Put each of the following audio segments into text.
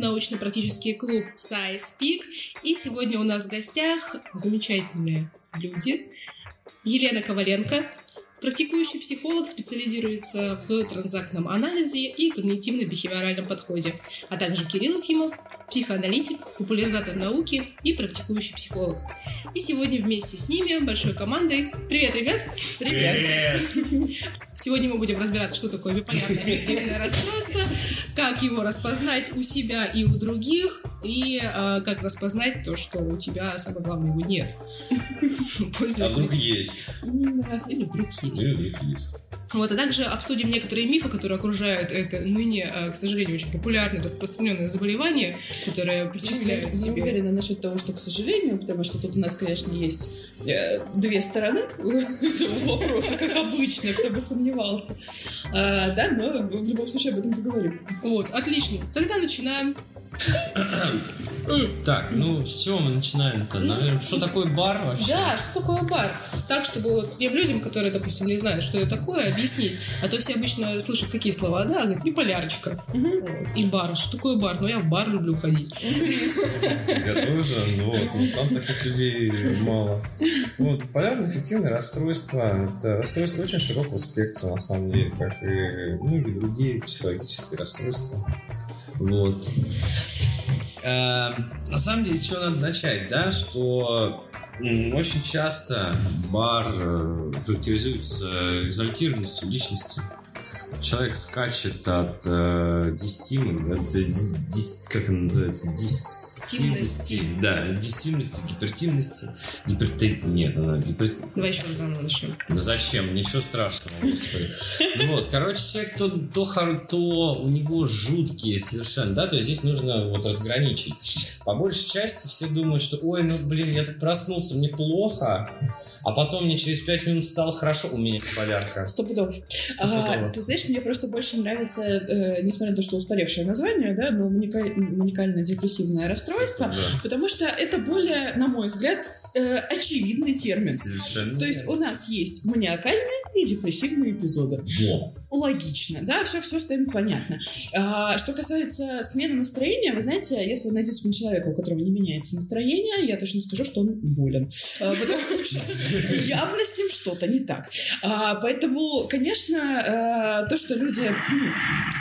научно-практический клуб Science Peak. И сегодня у нас в гостях замечательные люди. Елена Коваленко, Практикующий психолог специализируется в транзактном анализе и когнитивно-бихевиоральном подходе, а также Кирилл Ефимов, психоаналитик, популяризатор науки и практикующий психолог. И сегодня вместе с ними, большой командой. Привет, ребят! Привет! Сегодня мы будем разбираться, что такое биполярное аффективное расстройство, как его распознать у себя и у других, и э, как распознать то, что у тебя, самое главное, его нет. А вдруг есть. Или вдруг есть. Или вдруг есть. Вот, а также обсудим некоторые мифы, которые окружают это ныне, э, к сожалению, очень популярное, распространенное заболевание, которое причисляют Не себе. уверена насчет того, что к сожалению, потому что тут у нас, конечно, есть э, две стороны этого вопроса, как обычно, кто бы сомневался. А, да, но в любом случае об этом поговорим. Вот, отлично. Тогда начинаем. Так, ну с чего мы начинаем-то? Наверное, что такое бар вообще? Да, что такое бар? Так, чтобы вот тем людям, которые, допустим, не знают, что это такое, объяснить. А то все обычно слышат какие слова, да, говорят, биполярчика. Вот. И бар. Что такое бар? Ну, я в бар люблю ходить. Я тоже, ну вот, ну, там таких людей мало. Ну, Вот, полярное эффективное расстройство, это расстройство очень широкого спектра, на самом деле, как и многие другие психологические расстройства. Вот. Э, На самом деле, с чего надо начать, да, что очень часто бар э, характеризуется экзальтированностью личности. Человек скачет от э, десятимы, от ди- дес- как это называется, десятимности, да, десятимности, гипертимности, гиперте... нет, она гипер... Давай еще раз начнем. Да зачем? Ничего страшного. Ну Вот, короче, человек то, то, то у него жуткие совершенно, да, то есть здесь нужно вот разграничить. По большей части все думают, что, ой, ну, блин, я тут проснулся, мне плохо, а потом мне через пять минут стало хорошо, у меня полярка. Сто пудов. А, ты знаешь, мне просто больше нравится, э, несмотря на то, что устаревшее название, да, но маника- маникальное депрессивное расстройство, Да. потому что это более, на мой взгляд, э, очевидный термин. Совершенно. То есть у нас есть маниакальные и депрессивные эпизоды. Во. Логично, да, все, все с этим понятно. А, что касается смены настроения, вы знаете, если вы найдете мне человека, у которого не меняется настроение, я точно скажу, что он болен. А, потому что явно с ним что-то не так. А, поэтому, конечно, а, то, что люди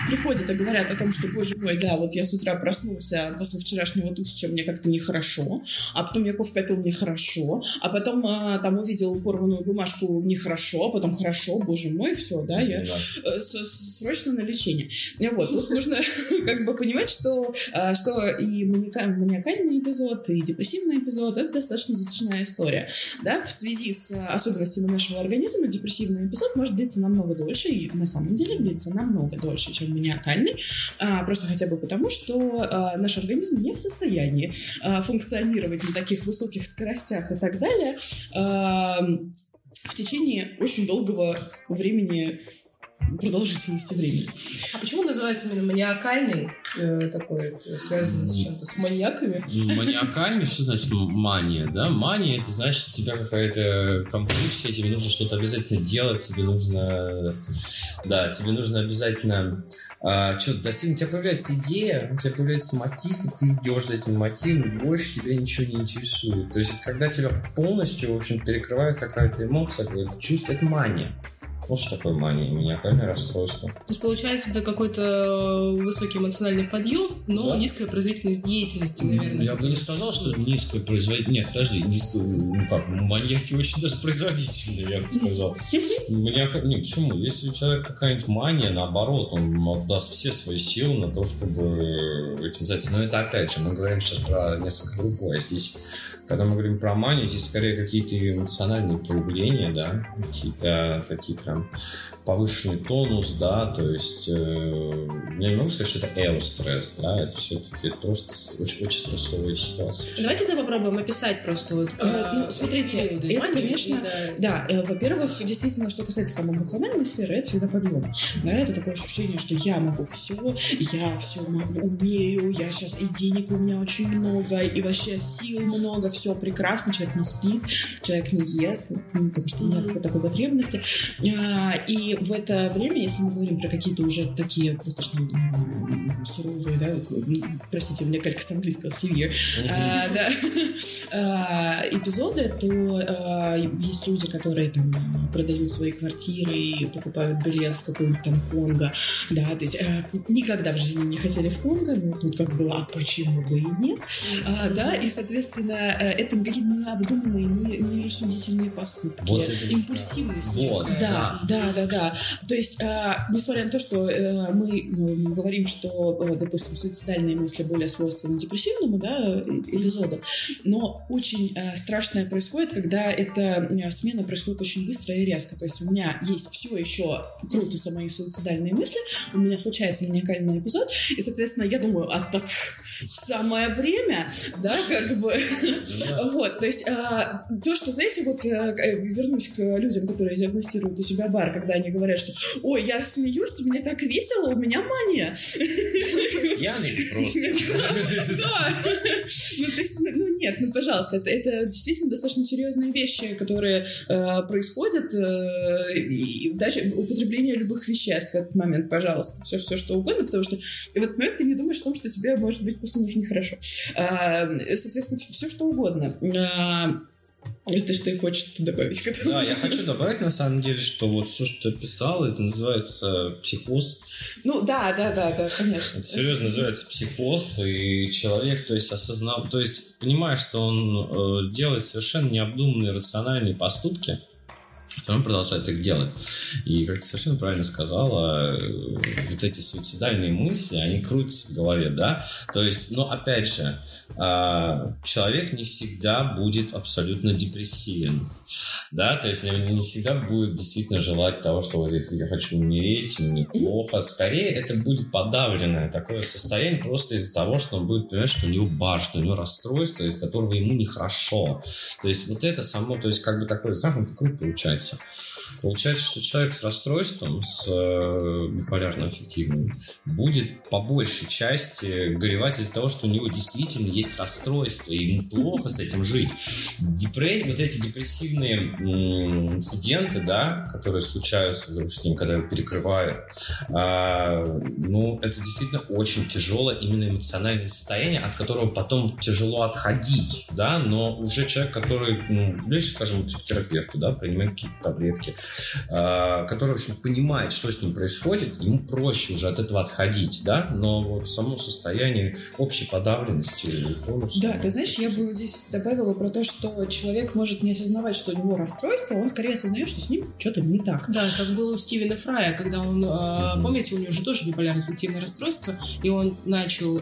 приходят и говорят о том, что, боже мой, да, вот я с утра проснулся после вчерашнего тусича, мне как-то нехорошо, а потом я кофе попил нехорошо, а потом а, там увидел порванную бумажку нехорошо, а потом хорошо, боже мой, все, да, я Да. э, срочно на лечение. Э, Вот, тут нужно как бы понимать, что, а, что и маниакальный эпизод, и депрессивный эпизод — это достаточно затяжная история. Да? В связи с особенностями нашего организма депрессивный эпизод может длиться намного дольше, и на самом деле длится намного дольше, чем маниакальный, а, просто хотя бы потому, что а, наш организм не в состоянии а, функционировать на таких высоких скоростях и так далее а, в течение очень долгого времени продолжительности времени. А почему называется именно маниакальный э, такой, э, связанный с чем-то, с маньяками? Маниакальный, что значит мания, да? Мания, это значит, у тебя какая-то компульсия, тебе нужно что-то обязательно делать, тебе нужно, да, тебе нужно обязательно а, что-то достигнуть. У тебя появляется идея, у тебя появляется мотив, и ты идешь за этим мотивом, и больше тебя ничего не интересует. То есть, когда тебя полностью, в общем, перекрывает какая-то эмоция, какое-то чувство, это мания. Вот что такое мания, маниакальное расстройство. То есть, получается, это какой-то высокий эмоциональный подъем, но Да. низкая производительность деятельности, наверное. Я бы не сказал, что это низкая производительность. Нет, подожди, низкая, ну как, маньяки очень даже производительные, я бы сказал. Маньяка... Не, почему? Если у человека какая-нибудь мания, наоборот, он отдаст все свои силы на то, чтобы этим заняться. Но это опять же, мы говорим сейчас про несколько другое. Здесь, когда мы говорим про манию, здесь скорее какие-то эмоциональные проявления, да, какие-то такие прям повышенный тонус, да, то есть э, я не могу сказать, что это эо-стресс, да, это все-таки просто очень, очень стрессовая ситуация. Давайте тогда попробуем описать просто вот А, э, ну, смотрите, периоды. это, конечно, и, да, Да, э, во-первых, действительно, что касается там эмоциональной сферы, это всегда подъем. Да, это такое ощущение, что я могу все, я все умею, я сейчас и денег у меня очень много, и вообще сил много, все прекрасно, человек не спит, человек не ест, ну, потому что нет такой потребности. А, и в это время, если мы говорим про какие-то уже такие достаточно суровые, да, простите, у меня как с английского severe, а, да, а, эпизоды, то есть люди, которые там продают свои квартиры и покупают билет в какой-нибудь там Конго, да, то есть никогда в жизни не хотели в Конго, но тут как бы, а почему бы и нет, да, и, соответственно, э, это какие-то необдуманные, не- нерассудительные поступки. Вот это Импульсивность. Вот, некая. Да, да, да, да. То есть, а, несмотря на то, что э, мы м, говорим, что, э, допустим, суицидальные мысли более свойственны депрессивному да, э- эпизоду, но очень э, страшное происходит, когда эта смена происходит очень быстро и резко. То есть у меня есть все еще крутятся мои суицидальные мысли, у меня случается маниакальный эпизод, и, соответственно, я думаю, а так самое время, да, как бы, вот, то есть а, то, что, знаете, вот вернусь к людям, которые диагностируют у себя бар, когда они говорят, что, ой, я смеюсь, мне так весело, у меня мания. Пьяный или просто? Да. Ну, то есть, ну, ну, нет, ну, пожалуйста, это, действительно достаточно серьезные вещи, которые э, происходят, э, и, даже употребление любых веществ в этот момент, пожалуйста, все, все что угодно, потому что в этот момент ты не думаешь о том, что тебе может быть после них нехорошо. А, соответственно, все что угодно. Это что ты хочешь добавить к этому? Да, я хочу добавить на самом деле, что вот все, что ты писал, это называется психоз. Ну, да, да, да, да, конечно. Это серьезно называется психоз, и человек, то есть осознал, то есть понимая, что он э, делает совершенно необдуманные рациональные поступки, равно продолжает их делать. И, как ты совершенно правильно сказала, э, вот эти суицидальные мысли, они крутятся в голове, да? То есть, но опять же, а, человек не всегда будет абсолютно депрессивен. Да, то есть не всегда будет действительно желать того, что вот я хочу умереть, мне плохо. Скорее, это будет подавленное такое состояние просто из-за того, что он будет понимать, что у него бар, что у него расстройство, из которого ему нехорошо. То есть вот это само, то есть как бы такой замкнутый круг получается. Получается, что человек с расстройством, с э, биполярно-аффективным, будет по большей части горевать из-за того, что у него действительно есть расстройство, и ему плохо с этим жить. Депресс... Вот эти депрессивные инциденты, да, которые случаются с ним, когда его перекрывают, а, ну, это действительно очень тяжелое именно эмоциональное состояние, от которого потом тяжело отходить, да, но уже человек, который, ну, ближе, скажем, к психотерапевту, да, принимает какие-то таблетки, который, в общем, понимает, что с ним происходит, ему проще уже от этого отходить, да, но вот само состояние общей подавленности или тонуса. Да, ты знаешь, я бы здесь добавила про то, что человек может не осознавать, что у него расстройство, он скорее осознает, что с ним что-то не так. Да, как было у Стивена Фрая, когда он, э, помните, у него же тоже биполярно-аффективное расстройство, и он начал э,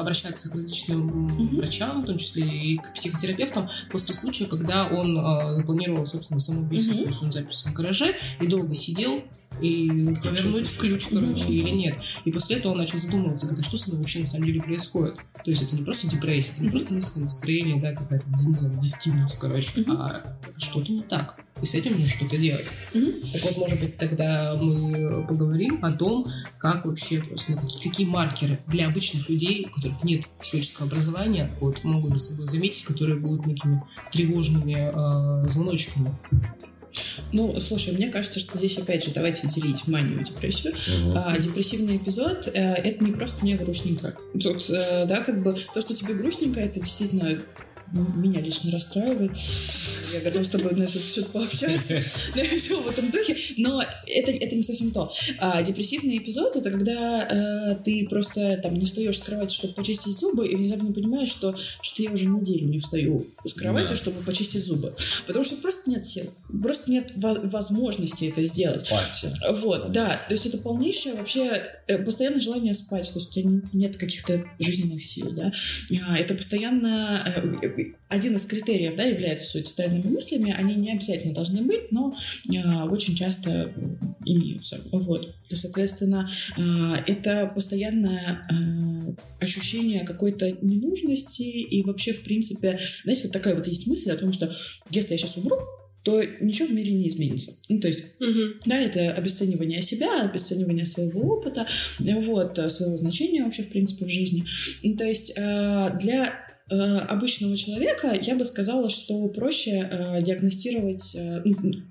обращаться к различным Мгм. врачам, в том числе и к психотерапевтам, после случая, когда он э, запланировал, собственно, самоубийство. Мгм. То есть он заперся в гараже и долго сидел, и повернуть ключ, короче, или нет. И после этого он начал задумываться, когда что со мной вообще на самом деле происходит. То есть это не просто депрессия, это не просто низкое настроение, да, какая-то, не знаю, короче, а что-то не так. И с этим нужно что-то делать. Так вот, может быть, тогда мы поговорим о том, как вообще просто, ну, какие, какие маркеры для обычных людей, у которых нет психического образования, вот, могут за собой заметить, которые будут некими тревожными э, звоночками. Ну, слушай, мне кажется, что здесь, опять же, давайте делить манию и депрессию. Мгм. А, депрессивный эпизод э, это не просто не грустненько. Тут, э, да, как бы то, что тебе грустненько, это действительно м- меня лично расстраивает. Я готова с тобой на этот счет пообщаться. Да, все в этом духе. Но это, это не совсем то. А, депрессивный эпизод это когда э, ты просто там не встаешь с кровати, чтобы почистить зубы, и внезапно понимаешь, что что я уже неделю не встаю с кровати, Да. чтобы почистить зубы. Потому что просто нет сил. Просто нет во- возможности это сделать. Апатия. Вот, да. То есть это полнейшее вообще э, постоянное желание спать, то есть у тебя не- нет каких-то жизненных сил, да. А, Это постоянно э, один из критериев, да, является суицидальными мыслями. Они не обязательно должны быть, но а, очень часто э, имеются. Вот. Соответственно, а, это постоянное а, ощущение какой-то ненужности и вообще, в принципе, знаете, вот такая вот есть мысль о том, что если я сейчас умру, то ничего в мире не изменится. Ну, то есть да, это обесценивание себя, обесценивание своего опыта, вот, э, своего значения вообще, в принципе, в жизни. Ну, то есть э, для э, обычного человека я бы сказала, что проще э, диагностировать, э,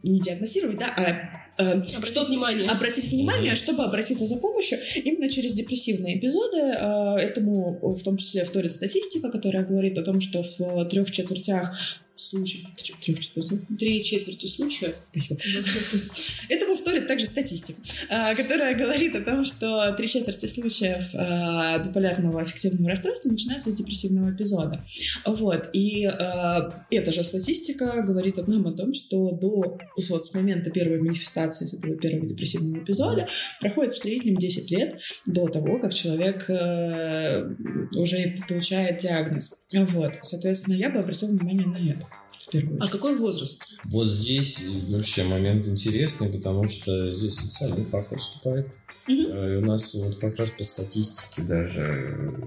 не диагностировать, да, а Обратить что, внимание. Обратить внимание, чтобы обратиться за помощью именно через депрессивные эпизоды. Этому в том числе вторит статистика, которая говорит о том, что в трех четвертях случаев. Трех четвертей? Три четверти случаев. Спасибо. Это повторит также статистика, а, которая говорит о том, что три четверти случаев а, биполярного аффективного расстройства начинаются с депрессивного эпизода. Вот. И а, эта же статистика говорит нам о том, что до вот, с момента первой манифестации этого первого депрессивного эпизода проходит в среднем 10 лет до того, как человек уже получает диагноз. Вот. Соответственно, я бы обратила внимание на это первую а очередь. А какой возраст? Вот здесь вообще момент интересный, потому что здесь социальный фактор вступает. Угу. И у нас вот как раз по статистике даже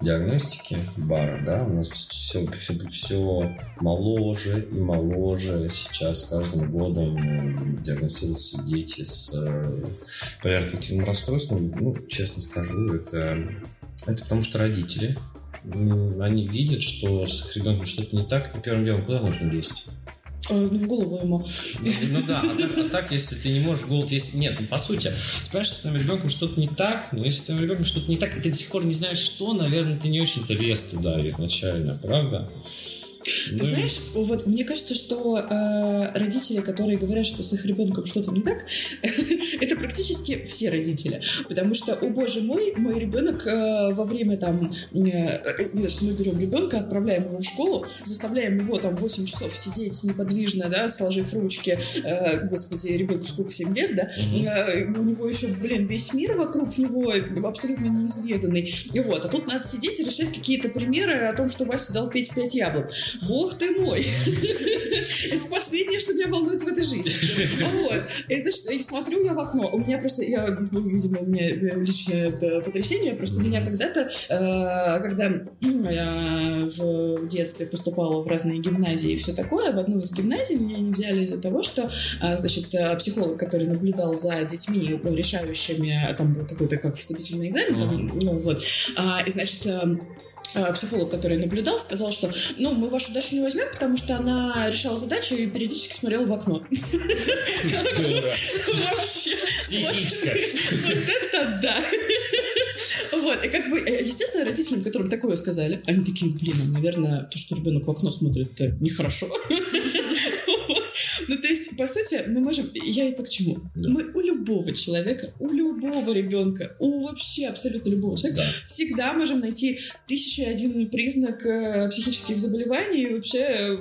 диагностики бара, да, у нас все, все, все моложе и моложе. Сейчас каждым годом диагностируются дети с э, полиарфективным расстройством. Ну, честно скажу, это, это потому что родители они видят, что с ребенком что-то не так, и первым делом куда нужно лезть? Ну, в голову ему. Ну, ну да, а так, а так, если ты не можешь голод есть... Нет, ну, по сути, ты понимаешь, что с твоим ребенком что-то не так, но если с твоим ребенком что-то не так, и ты до сих пор не знаешь, что, наверное, ты не очень-то лез туда изначально, правда? Ты ну, знаешь, вот мне кажется, что э, родители, которые говорят, что с их ребенком что-то не так, это практически все родители. Потому что, о боже мой, мой ребенок э, во время там, э, э мы берем ребенка, отправляем его в школу, заставляем его там 8 часов сидеть неподвижно, да, сложив ручки. Э, господи, ребенку сколько, 7 лет, да? Э, у него еще, блин, весь мир вокруг него абсолютно неизведанный. И вот, а тут надо сидеть и решать какие-то примеры о том, что Вася дал петь 5 яблок. Бог ты мой! Это последнее, что меня волнует в этой жизни. Вот. И, значит, я смотрю я в окно. У меня просто, я, видимо, у меня личное это потрясение. Просто меня когда-то, э, когда я в детстве поступала в разные гимназии и все такое, в одну из гимназий меня не взяли из-за того, что, э, значит, э, психолог, который наблюдал за детьми, решающими, там был какой-то как вступительный экзамен, там, ну вот, а, и, значит, психолог, который наблюдал, сказал, что ну, мы вашу Дашу не возьмем, потому что она решала задачу и периодически смотрела в окно. Вообще. Вот это да. Вот, и как бы, э, естественно, родителям, которым такое сказали, они такие, блин, а, наверное, то, что ребенок в окно смотрит, это нехорошо. По сути, мы можем... Я это к чему? Да. Мы у любого человека, у любого ребенка, у вообще абсолютно любого человека да. всегда можем найти тысячу один признак э, психических заболеваний и вообще... Э,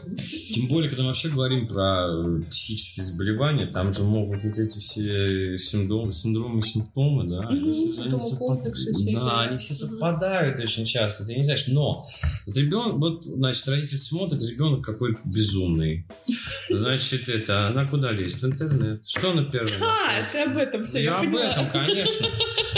Тем более, когда мы вообще говорим про э, психические заболевания, там же могут вот эти все синдромы, синдромы симптомы, да? Угу. Они совпад... Да, они все совпадают очень часто, ты не знаешь, но вот ребенок, вот, значит, родитель смотрит, ребенок какой-то безумный. Значит, это, она куда лезет? В интернет. Что на первом? А, это об этом все, я, я об этом, конечно.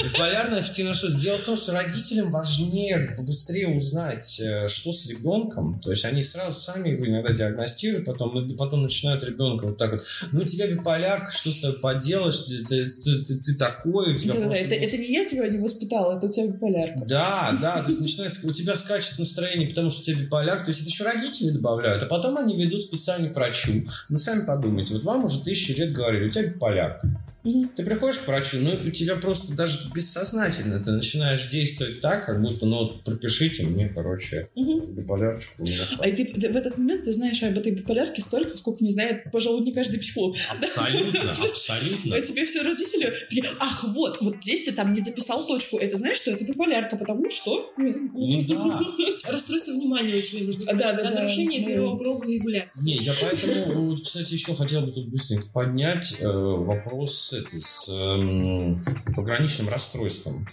Биполярное аффективное расстройство. Дело в том, что родителям важнее быстрее узнать, э, что с ребенком. То есть они сразу сами его иногда диагностируют, потом, потом начинают ребенка вот так вот, ну у тебя биполярка, что с тобой поделаешь, ты, ты, ты, ты, ты такой, у тебя да, просто... это, это не я тебя не воспитала, это у тебя биполярка. Да, да, то есть начинается, у тебя скачет настроение, потому что у тебя биполярка, то есть это еще родители добавляют, а потом они ведут специально к врачу. Ну, сами подумайте, вам уже тысячи лет говорили, у тебя биполярка. Ты приходишь к врачу, ну, у тебя просто даже бессознательно ты начинаешь действовать так, как будто, ну, вот пропишите мне, короче, угу. биполярчику. А ты, ты, в этот момент ты знаешь об этой биполярке столько, сколько не знает, пожалуй, не каждый психолог. Абсолютно, абсолютно. А тебе все родители такие, ах, вот, вот здесь ты там не дописал точку, это знаешь, что это биполярка, потому что... Ну да. Расстройство внимания у тебя нужно. Да, да, да. Нарушение первого круга регуляции. Не, я поэтому, кстати, еще хотел бы тут быстренько поднять э, вопрос с, этой, с эм, пограничным расстройством.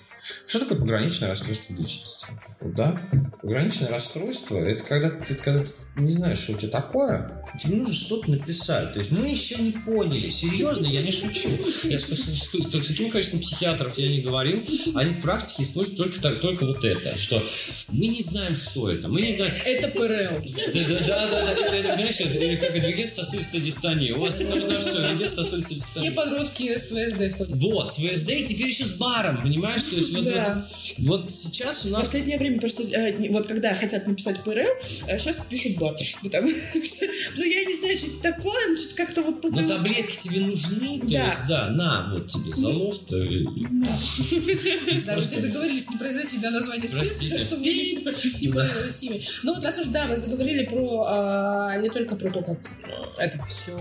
Что такое пограничное расстройство личности? Да? Пограничное расстройство – это когда ты, когда ты не знаешь, что у тебя такое, тебе нужно что-то написать. То есть мы еще не поняли. Серьезно, я не шучу. Я с, таким количеством психиатров я не говорил. Они в практике используют только, только вот это. Что мы не знаем, что это. Мы не знаем... Это ПРЛ. Да-да-да. Знаешь, это как вегетососудистая дистония. У вас на что? Вегетососудистая дистония. Все подростки с ВСД ходят. Вот, с ВСД и теперь еще с баром, понимаешь? То есть вот, Да. вот, вот сейчас у В нас... последнее время просто, э, вот когда хотят написать ПРЛ, э, сейчас пишут бар. Потому ну, я не знаю, что это такое, ну, что-то как-то вот тут... Но таблетки тебе нужны, то Да. есть, да, на, вот тебе залов-то. и- Да, мы все договорились не произносить да, название следствия, чтобы не, не путалось имя. Ну вот раз уж, да, мы заговорили про а, не только про то, как э, это все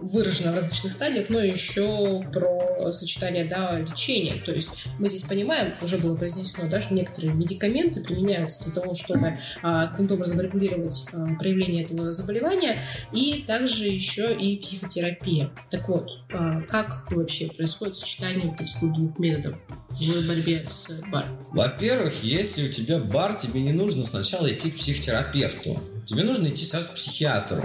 выражено в различных стадиях, но еще про сочетание, да, лечения. То есть мы здесь понимаем, уже было произнесено, да, что некоторые медикаменты применяются для того, чтобы а, каким-то образом регулировать а, проявление этого заболевания, и также еще и психотерапия. Так вот, а, как вообще происходит сочетание вот вот двух методов в борьбе с баром? Во-первых, если у тебя бар, тебе не нужно сначала идти к психотерапевту. Тебе нужно идти сразу к психиатру.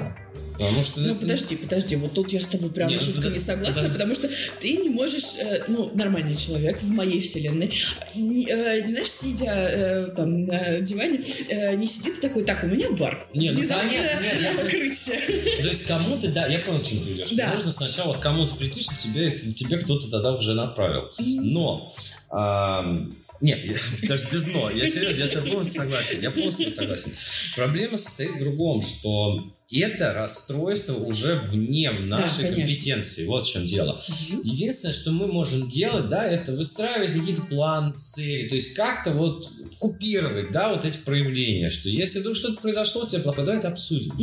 Потому что Ну, это- подожди, подожди, вот тут я с тобой прям ну, жутко подожди, не согласна, подожди. потому что ты не можешь, э, ну, нормальный человек в моей вселенной, не, э, знаешь, сидя э, там на диване, э, не сидит и такой, так, у меня бар. Не, ну, конечно, нет, открытие. То есть кому-то, да, я понял, к чему ты идешь. Да. Нужно сначала к кому-то прийти, чтобы тебе, тебе кто-то тогда уже направил. Но, ам, нет, даже без но, я серьезно, я с тобой полностью согласен, я полностью согласен. Проблема состоит в другом, что это расстройство уже вне нашей конечно. компетенции. Вот в чем дело. Единственное, что мы можем делать, да, это выстраивать какие-то планы, цели, то есть как-то вот купировать, да, вот эти проявления, что если вдруг что-то произошло, тебе плохо, давай это обсудим.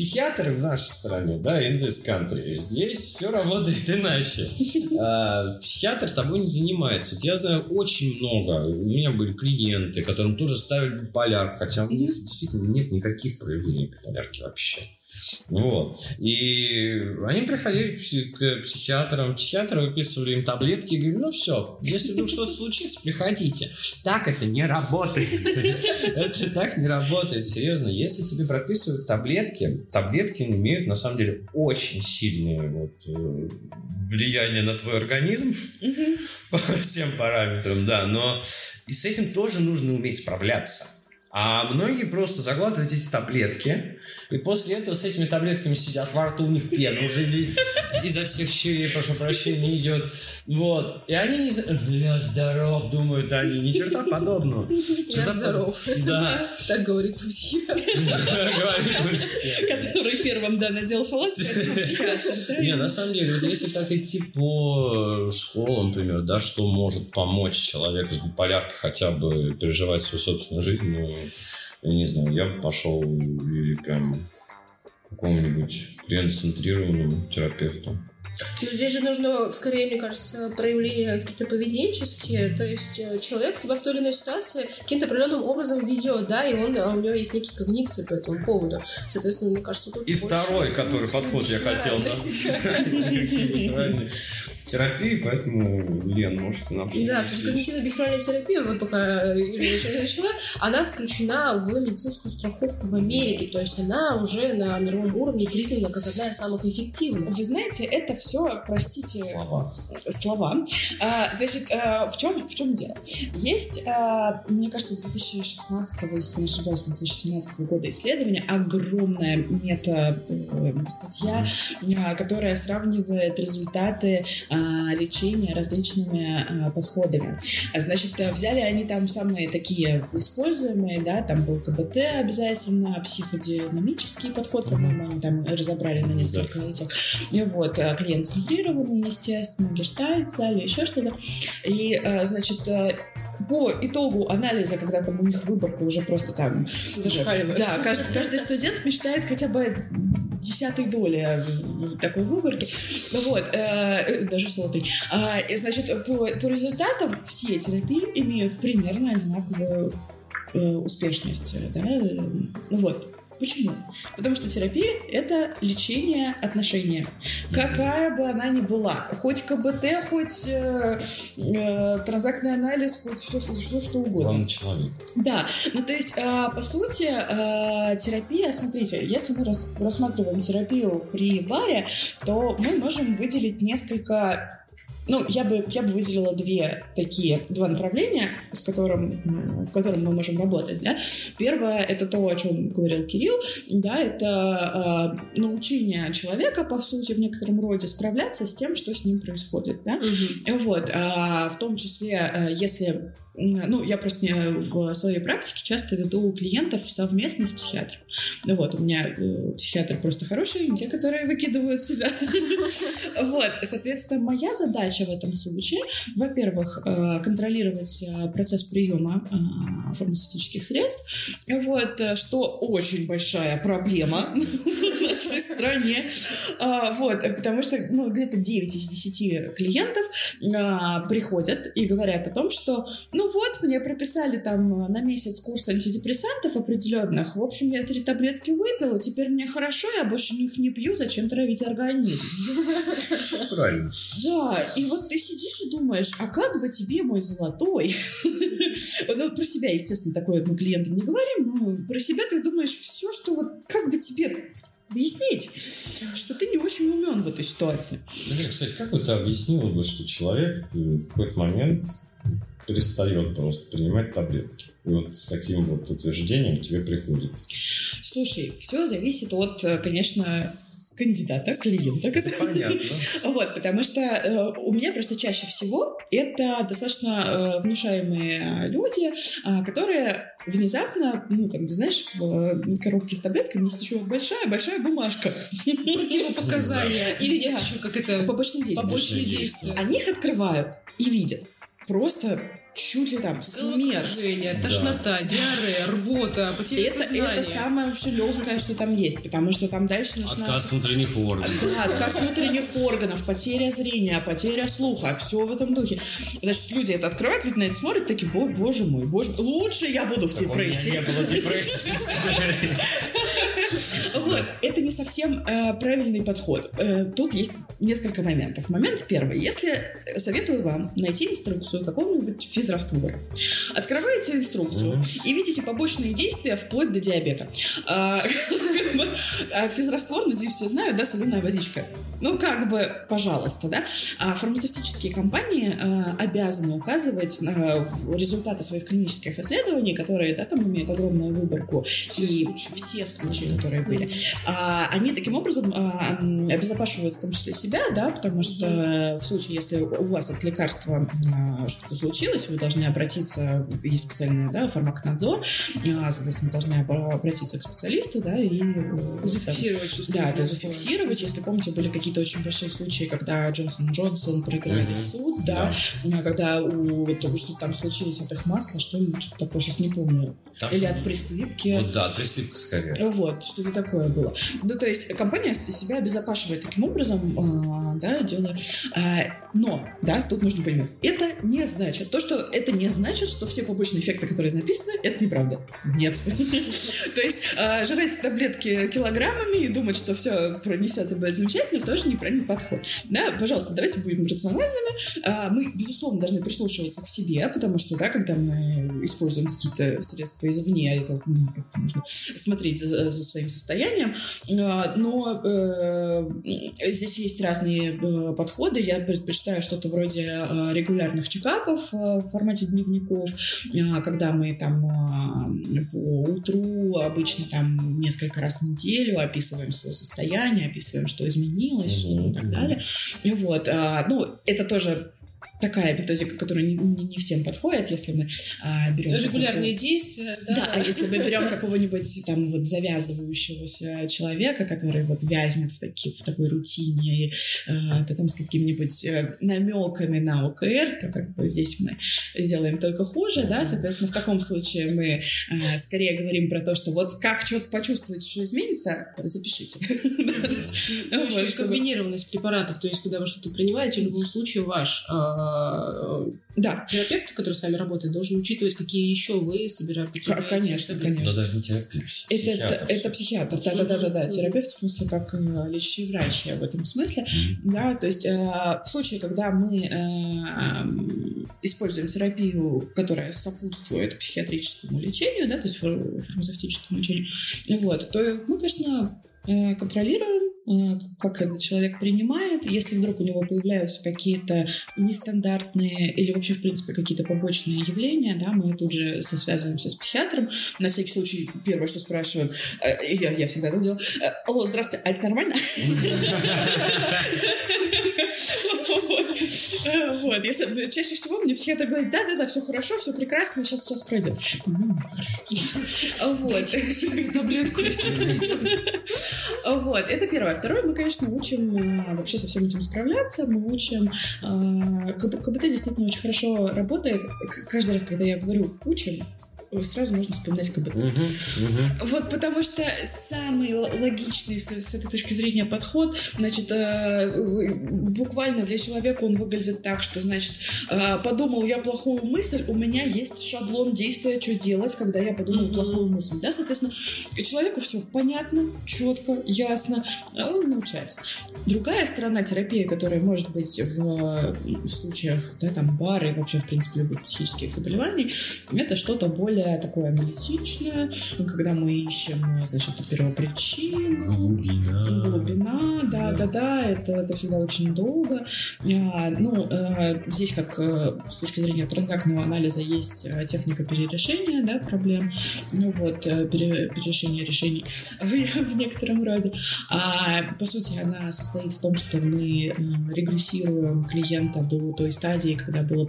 Психиатры в нашей стране, да, in this country, здесь все работает иначе. А, Психиатр с тобой не занимается. Я знаю очень много. У меня были клиенты, которым тоже ставили биполярку, хотя у них действительно нет никаких проявлений биполярки вообще. Вот. И они приходили к, пси- к психиатрам, психиатры выписывали им таблетки и говорили, ну все, если вдруг что-то случится, приходите. Так это не работает. Это так не работает, серьезно. Если тебе прописывают таблетки, таблетки имеют на самом деле очень сильное вот, э, влияние на твой организм по всем параметрам, да, но и с этим тоже нужно уметь справляться. А многие просто заглатывают эти таблетки, и после этого с этими таблетками сидят, во рту у них пена уже изо всех щелей, прошу прощения, идет. Вот. И они не знают, я здоров, думают они, ни черта подобного. Я Черта здоров. Да. Так говорит психиатр. Который первым, да, надел халат, да? Не, на самом деле, вот если так идти по школам, например, да, что может помочь человеку с биполяркой хотя бы переживать свою собственную жизнь, ну, я не знаю, я бы пошел или прям к какому-нибудь клиент-центрированному терапевту. Но здесь же нужно, скорее, мне кажется, проявления какие-то поведенческие. То есть э, человек себя в той или иной ситуации каким-то определенным образом ведет, да, и он, а у него есть некие когниции по этому поводу. Соответственно, мне кажется, тут И второй, который подход я хотел когнитивно-бихевиоральный. терапии, поэтому, Лен, может, ты нам Да, когнитивно-бихевиоральная терапия, вот пока Юлия еще не начала, она включена в медицинскую страховку в Америке. То есть она уже на мировом уровне признана как одна из самых эффективных. Вы знаете, это все, простите, Слова. слова. А, значит, а, в чем в чем дело? Есть, а, мне кажется, 2016, если не ошибаюсь, 2017 года исследование, огромная мета э, а, которая сравнивает результаты а, лечения различными а, подходами. Значит, взяли они там самые такие используемые, да, там был КБТ обязательно, психодинамический подход, по-моему, они там разобрали на несколько этих. И вот, а, клиент-центрированный, естественно, гештальт взяли, еще что-то. И, а, значит, а, по итогу анализа, когда там у них выборка уже просто там... Зашкаливает. Да, каждый, каждый студент мечтает хотя бы десятой доли такой выборке. Ну вот, э, э, даже сотой. А, и, значит, по, по результатам все терапии имеют примерно одинаковую э, успешность. Да? э, Ну вот. Почему? Потому что терапия – это лечение отношения. Какая бы она ни была. Хоть КБТ, хоть э, э, транзактный анализ, хоть все, все что угодно. Главный человек. Да, ну то есть, а, по сути, а, терапия, смотрите, если мы рас- рассматриваем терапию при баре, то мы можем выделить несколько ну, я бы, я бы выделила две такие, два направления, с которым, э, в котором мы можем работать, да. Первое — это то, о чем говорил Кирилл, да, это э, научение человека, по сути, в некотором роде справляться с тем, что с ним происходит, да. Мгм. Вот, а, в том числе, э, если ну, я просто не- в своей практике часто веду клиентов совместно с психиатром. Ну вот, у меня э, психиатры просто хорошие, не те, которые выкидывают тебя. Вот, соответственно, моя задача в этом случае, во-первых, э, контролировать э, процесс приема э, фармацевтических средств, вот, э, что очень большая проблема в нашей стране. Вот, э, потому что ну, где-то 9 из 10 клиентов приходят и говорят о том, что ну вот, мне прописали там э, на месяц курс антидепрессантов определенных. В общем, я три таблетки выпила, теперь мне хорошо, я больше их не пью, зачем травить организм? Правильно. Да, и вот ты сидишь и думаешь, а как бы тебе, мой золотой? Ну, про себя, естественно, такое мы клиентам не говорим, но про себя ты думаешь все, что вот как бы тебе объяснить, что ты не очень умен в этой ситуации. Кстати, как вот ты объяснила бы, что человек э, в какой-то момент перестает просто принимать таблетки? И вот с таким вот утверждением тебе приходит. Слушай, все зависит от, э, конечно, кандидата, клиента, который- Понятно. Вот, потому что э, у меня просто чаще всего это достаточно э, внушаемые люди, а, которые внезапно, ну, как бы, знаешь, в э, коробке с таблетками есть еще большая-большая бумажка. Противопоказания. Или нет еще как это Побочные действия. побочные Побочные действия. Они их открывают и видят. Просто чуть ли там смерть. Головокружение, тошнота, диарея, рвота, потеря Это, сознания. это самое вообще легкое, что там есть, потому что там дальше начинается... Отказ внутренних органов. Да, отказ внутренних органов, потеря зрения, потеря слуха, все в этом духе. Значит, люди это открывают, люди на это смотрят, такие, «Бо- боже мой, боже мой, лучше я буду в У меня депрессии. не было депрессии. Вот. Это не совсем э, правильный подход. Э, тут есть несколько моментов. Момент первый. Если э, советую вам найти инструкцию какого-нибудь физраствора, открываете инструкцию Мгм. и видите побочные действия вплоть до диабета. А, а физраствор, надеюсь, все знают, да, соленая водичка. Ну, как бы, пожалуйста, да. А фармацевтические компании э, обязаны указывать на результаты своих клинических исследований, которые, да, там имеют огромную выборку, Все и случаи. все случаи, которые были. А, они таким образом а, обезопашивают в том числе себя, да, потому что в случае, если у вас от лекарства а, что-то случилось, вы должны обратиться, есть специальный, да, фармаконадзор, соответственно, должны обра- обратиться к специалисту, да, и... э, там- Зафиксировать, что да, это зафиксировать. Если помните, были какие-то очень большие случаи, когда Джонсон Джонсон проиграли Мгм. суд, да, а, когда у, вот, что там случилось от их масла, что ли, что-то такое, сейчас не помню. Там Или от присыпки. Вот да, присыпка скорее. Вот, что-то такое было. Ну, то есть компания себя обезопашивает таким образом, а, да, делая. А, но, да, тут нужно понимать, это не значит, то, что это не значит, что все побочные эффекты, которые написаны, это неправда. Нет. То есть а, жрать таблетки килограммами и думать, что все пронесет и будет замечательно, тоже неправильный подход. Да, пожалуйста, давайте будем рациональными. А, Мы, безусловно, должны прислушиваться к себе, потому что, да, когда мы используем какие-то средства извне, это ну, как-то нужно смотреть за, за своим состоянием. А, Но э, здесь есть разные э, подходы. Я предпочитаю что-то вроде э, регулярных чекапов э, в формате дневников, э, когда мы там э, по утру обычно там несколько раз в неделю описываем свое состояние, описываем, что изменилось Мгм. и так далее. Вот. а, Ну, это тоже такая методика, которая не, не- не всем подходит, если мы а, берем... Регулярные действия, да. Да, а если мы берем какого-нибудь там вот завязывающегося человека, который вот вязнет в, таки, в такой рутине, и, э, да, там с какими-нибудь э, намеками на ОКР, то как бы здесь мы сделаем только хуже, да, соответственно, в таком случае мы э, скорее говорим про то, что вот как что-то почувствовать, что изменится, запишите. Ну, еще и чтобы- комбинированность препаратов, то есть, когда вы что-то принимаете, в любом случае ваш а, Да, терапевт, который с вами работает, должен учитывать, какие еще вы собираете. Конечно, конечно. Но даже не терапевт, Это, психиатр. это, это психиатр, да, да, да, да, да, терапевт в смысле как э, лечащий врач я в этом смысле, да, то есть э, в случае, когда мы э, используем терапию, которая сопутствует психиатрическому лечению, да, то есть фар- фармацевтическому лечению, вот, то мы, конечно, э, контролируем э, как этот человек принимает. Если вдруг у него появляются какие-то нестандартные или вообще, в принципе, какие-то побочные явления, да, мы тут же связываемся с психиатром. На всякий случай, первое, что спрашиваем, э, я, я всегда это делаю, э, алло, здравствуйте, а это нормально? Вот, если чаще всего мне психиатр говорит, да-да-да, все хорошо, все прекрасно, сейчас сейчас пройдет. Вот. Таблетку Вот, это первое. Второе, мы, конечно, учим а, вообще со всем этим справляться. Мы учим... а, КБТ действительно очень хорошо работает. Каждый раз, когда я говорю «учим», сразу нужно вспоминать КБТ. Вот потому что самый логичный с, с этой точки зрения подход, значит, э, буквально для человека он выглядит так, что, значит, э, подумал я плохую мысль, у меня есть шаблон действия, что делать, когда я подумал плохую мысль, да, соответственно, человеку все понятно, четко, ясно, а он научается. Другая сторона терапии, которая может быть в, в случаях, да, там, бары и вообще, в принципе, любых психических заболеваний, это что-то более такое аналитичное, когда мы ищем, значит, первопричин, Глубина. глубина, да, да, да, это, это всегда очень долго. А, ну, э, здесь, как э, с точки зрения транзактного анализа, есть э, техника перерешения, да, проблем, ну вот, э, пере- перерешение решений в, некотором роде. А, по сути, она состоит в том, что мы регрессируем клиента до той стадии, когда было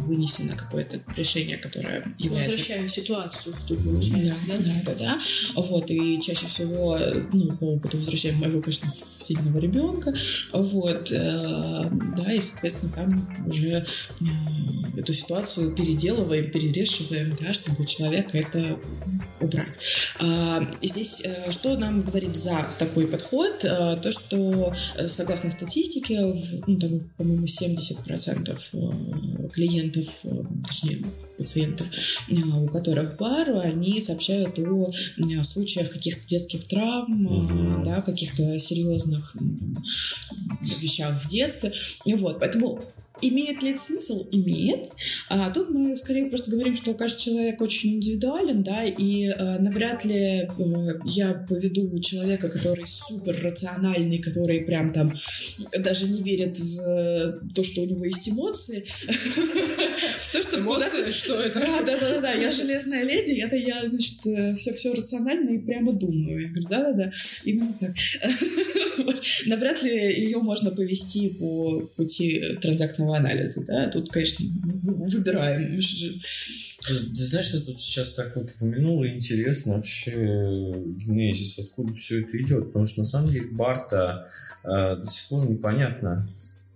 вынесено какое-то решение, которое является Возвращаем ситуацию в ту, получается, да? да, да, да. Вот, и чаще всего, ну, по опыту возвращаем моего, конечно, сильного ребенка. Вот, э, да, и, соответственно, там уже э, эту ситуацию переделываем, перерешиваем, да, чтобы у человека это убрать. А, и здесь э, что нам говорит за такой подход? То, что согласно статистике, в, ну, там, по-моему, 70% э, клиентов, точнее, пациентов, у которых бар, они сообщают о случаях каких-то детских травм, Мгм. да, каких-то серьезных вещах в детстве. И Вот, поэтому Имеет ли это смысл? Имеет. А тут мы скорее просто говорим, что каждый человек очень индивидуален, да, и э, навряд ли э, я поведу человека, который супер рациональный, который прям там даже не верит в э, то, что у него есть эмоции, в то, что Эмоции, что это? да, да, да, да, я железная леди, это я, значит, все, все рационально и прямо думаю. Я говорю, да, да, да, именно так. Навряд ли ее можно повести по пути транзактного анализа, да, тут, конечно, вы- выбираем. Знаешь, что тут сейчас так вот упомянул, и интересно вообще генезис, откуда все это идет. Потому что на самом деле Барта э, до сих пор непонятно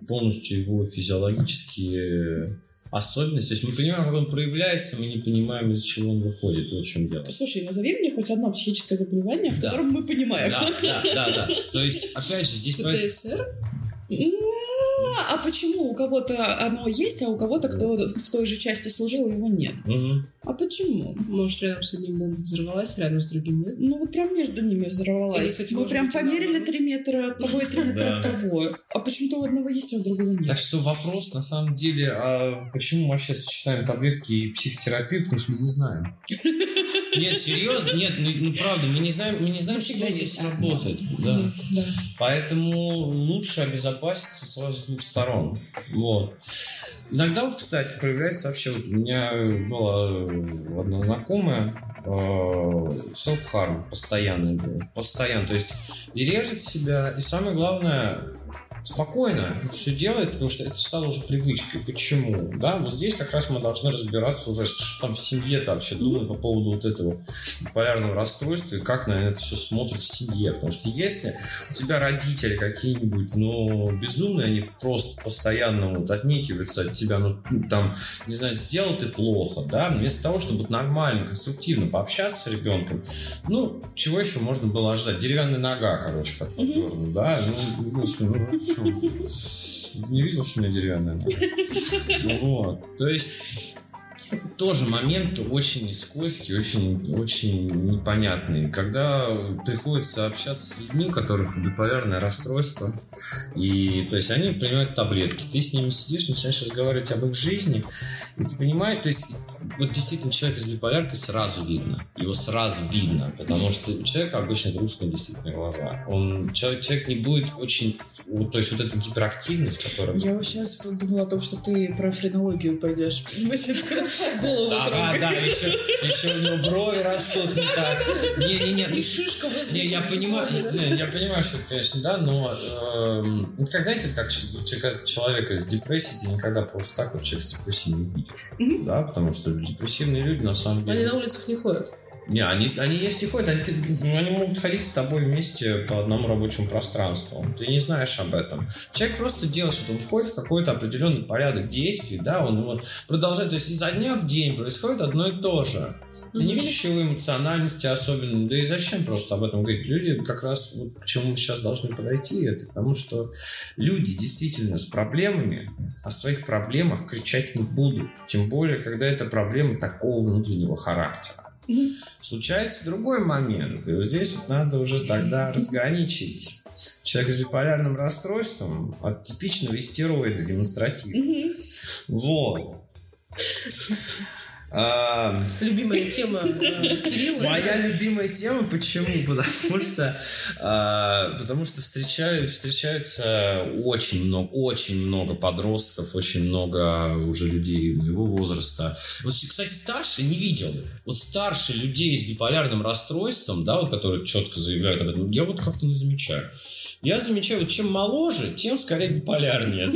полностью его физиологические особенности. То есть мы понимаем, как он проявляется, мы не понимаем, из-за чего он выходит. Вот в чем дело. Слушай, назови мне хоть одно психическое заболевание, в Да. котором мы понимаем. Да, да, да, да. То есть, опять же, здесь... ПТСР? А почему у кого-то оно есть, а у кого-то, кто в той же части служил, его нет? А почему? Может, рядом с одним бомба взорвалась, рядом с другим нет? Ну, вот прям между ними взорвалась. Или, кстати, Мы прям померили. 3 метра от того и 3 метра от того. А почему-то у одного есть, а у другого нет. Так что вопрос, на самом деле, а почему мы вообще сочетаем таблетки и психотерапию, потому что мы не знаем. Нет, серьезно, нет, ну, ну, правда, мы не знаем, мы не знаем, что здесь работает. Да. Да. Поэтому лучше обезопаситься сразу с двух сторон. Вот. Иногда вот, кстати, проявляется вообще, вот у меня была э, одна знакомая, э, self-harm постоянный был. Постоянно. То есть и режет себя, и самое главное, спокойно все делает, потому что это стало уже привычкой. Почему? Да, вот здесь как раз мы должны разбираться уже, что там в семье-то вообще думают по поводу вот этого полярного расстройства и как на это все смотрят в семье. Потому что если у тебя родители какие-нибудь, ну, безумные, они просто постоянно вот отнекиваются от тебя, ну, там, не знаю, сделал ты плохо, да, вместо того, чтобы нормально, конструктивно пообщаться с ребенком, ну, чего еще можно было ожидать? Деревянная нога, короче, как подверну, да, ну, господи, ну? Не видел, что у меня деревянная нога? Вот, то есть тоже момент очень скользкий, очень, очень непонятный. Когда приходится общаться с людьми, у которых биполярное расстройство, и то есть они принимают таблетки, ты с ними сидишь, начинаешь разговаривать об их жизни, и ты понимаешь, то есть вот действительно человек с биполяркой сразу видно, его сразу видно, потому что у человека обычно грустные действительно глаза. Он, человек, человек не будет очень, то есть вот эта гиперактивность, которая... Я вот сейчас думала о том, что ты про френологию пойдешь. Голову Да, да, да, еще, еще у него брови растут не так. Не-не-не, И шишка возле Не, я понимаю, не, я понимаю, что это, конечно, да, но это как, знаете, как как человека с депрессией, ты никогда просто так вот человек с депрессией не видишь, да, потому что депрессивные люди на самом Они деле... на улицах не ходят. Не, они, они если ходят, они, ты- ну, они могут ходить с тобой вместе по одному рабочему пространству. Ты не знаешь об этом. Человек просто делает что-то, он входит в какой-то определенный порядок действий, да, он вот продолжает, то есть изо дня в день происходит одно и то же. Ты не видишь его эмоциональности особенно, да и зачем просто об этом говорить? Люди как раз вот к чему мы сейчас должны подойти, это к тому, что люди действительно с проблемами о своих проблемах кричать не будут. Тем более, когда это проблемы такого внутреннего характера. Случается другой момент, и вот здесь вот надо уже тогда разграничить человек с биполярным расстройством от типичного истероида демонстративного. Вот. А, Любимая тема э, Кирилла. Моя любимая тема, почему? Потому что, а, потому что встречаю, встречаются очень много, очень много подростков, очень много уже людей моего возраста. Вот, кстати, старше не видел. Вот старше людей с биполярным расстройством, да, вот, которые четко заявляют об этом, я вот как-то не замечаю. Я замечаю, чем моложе, тем скорее биполярнее.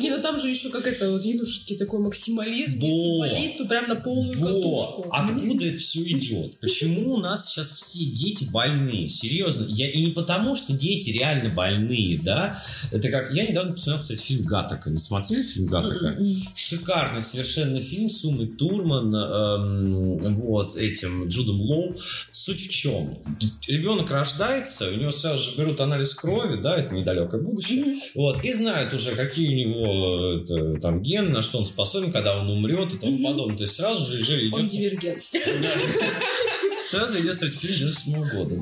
Не, ну там же еще какой-то вот юношеский такой максимализм. Если болит, то прям на полную катушку. откуда это все идет? Почему у нас сейчас все дети больные? Серьезно. Я, и не потому, что дети реально больные, да? Это как... Я недавно посмотрел, кстати, фильм Гаттака. Не смотрели фильм Гаттака? Шикарный совершенно фильм с Умой Турман, эм, вот, этим Джудом Лоу. Суть в чем? Ребенок рождается, у него сразу же берут анализ крови, да, это недалекое будущее, вот, и знают уже, какие у него это, там гены, на что он способен, когда он умрет и тому подобное. То есть сразу же, же Он идет... дивергент. Сразу идет сертификат 97 года.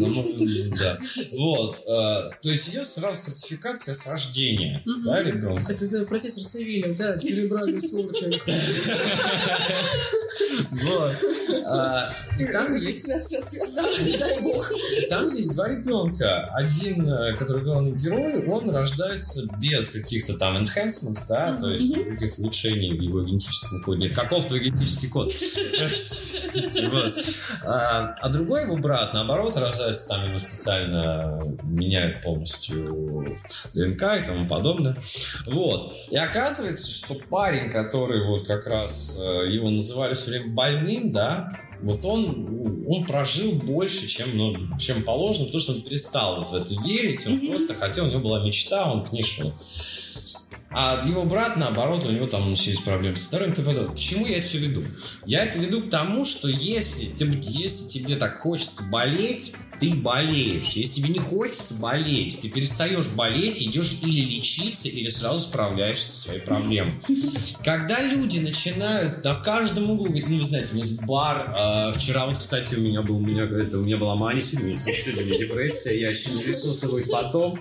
да. Вот. э, то есть идет сразу сертификация с рождения, да, ребенка. Это знаю, профессор Савельев, да, церебральный сурчик. Вот. И там есть. Там есть два ребенка. Один, э, который главный герой, он рождается без каких-то там enhancements, да, то есть никаких улучшений в его генетическом коде. Нет, каков твой генетический код? А а другой его брат, наоборот, рождается, там ему специально меняют полностью ДНК и тому подобное. Вот. И оказывается, что парень, который вот как раз э, его называли все время больным, да, вот он, он прожил больше, чем, ну, чем положено, потому что он перестал вот в это верить, он просто хотел, у него была мечта, он к ней шел. А его брат, наоборот, у него там начались проблемы со здоровьем. Ты подумал, к чему я это все веду? Я это веду к тому, что если, ты- если тебе так хочется болеть, ты болеешь. Если тебе не хочется болеть, ты перестаешь болеть, идешь или лечиться, или сразу справляешься со своей проблемой. Когда люди начинают на каждом углу говорить, ну, вы знаете, у меня тут бар, а, вчера вот, кстати, у меня был, у меня, это, у меня была мания, сегодня, сегодня депрессия, я еще не решил, потом.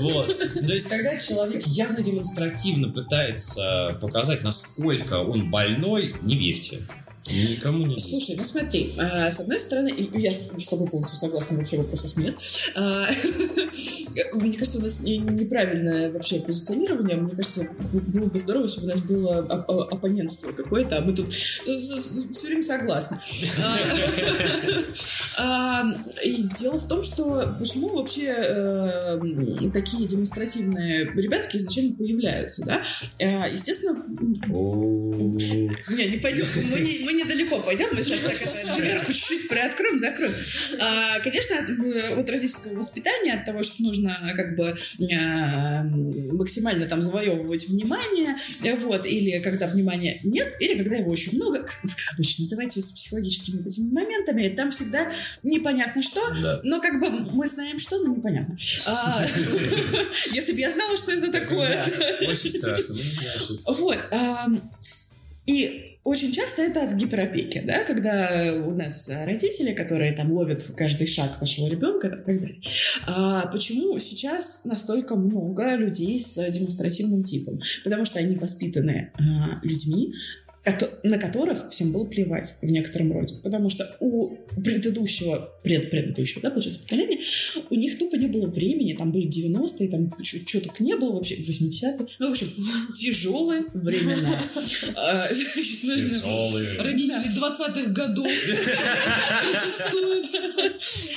Вот. То есть, когда человек явно демонстративно пытается показать, насколько он больной, не верьте. Никому не. Слушай, ну смотри, а, с одной стороны, я с тобой полностью согласна, вообще вопросов нет. А, Мне кажется, у нас не- неправильное вообще позиционирование. Мне кажется, было бы здорово, если бы у нас было оппонентство какое-то, а мы тут все время согласны. А, и Дело в том, что почему вообще э, такие демонстративные ребятки изначально появляются, да? А, Естественно, не, не пойдем. Мы, не- мы недалеко пойдем. Мы сейчас так это дверку чуть-чуть приоткроем, закроем. А, конечно, от, э, от родительского воспитания, от того, что нужно как бы э, максимально там завоевывать внимание, э, вот, или когда внимания нет, или когда его очень много, как обычно. Давайте с психологическими вот этими моментами. Там всегда непонятно что, Да. но как бы мы знаем что, но непонятно. А, Если бы я знала, что это такое, Очень страшно. ну, вот. И очень часто это от гиперопеки, да, когда у нас родители, которые там ловят каждый шаг нашего ребенка и так далее. А почему сейчас настолько много людей с демонстративным типом? Потому что они воспитаны а, людьми, на которых всем было плевать в некотором роде. Потому что у предыдущего, предпредыдущего, да, получается, поколения, у них тупо не было времени, там были 90-е, там что только не было вообще, 80-е. Ну, в общем, тяжелые времена. А, Тяжелые. Родители 20-х годов протестуют.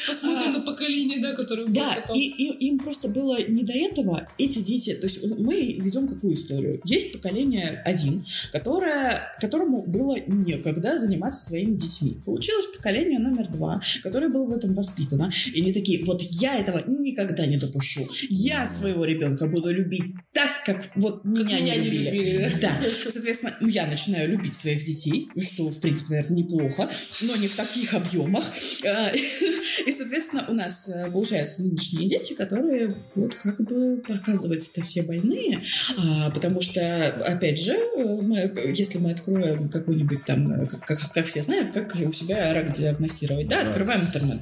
Посмотрим на поколение, да, которое будет Да, и им просто было не до этого. Эти дети, то есть мы ведем какую историю? Есть поколение один, которое, которому было некогда заниматься своими детьми. Получилось поколение номер два, которое было в этом воспитано. И они такие, вот я этого никогда не допущу. Я своего ребенка буду любить так, как вот меня, меня не не любили. любили, Да. Соответственно, я начинаю любить своих детей, что, в принципе, наверное, неплохо, но не в таких объемах. А, И, соответственно, у нас э, получаются нынешние дети, которые вот как бы оказывается-то все больные, а, потому что, опять же, э, мы, если мы откроем какой-нибудь там, э, как, как- как все знают, как у себя рак диагностировать, да, открываем интернет.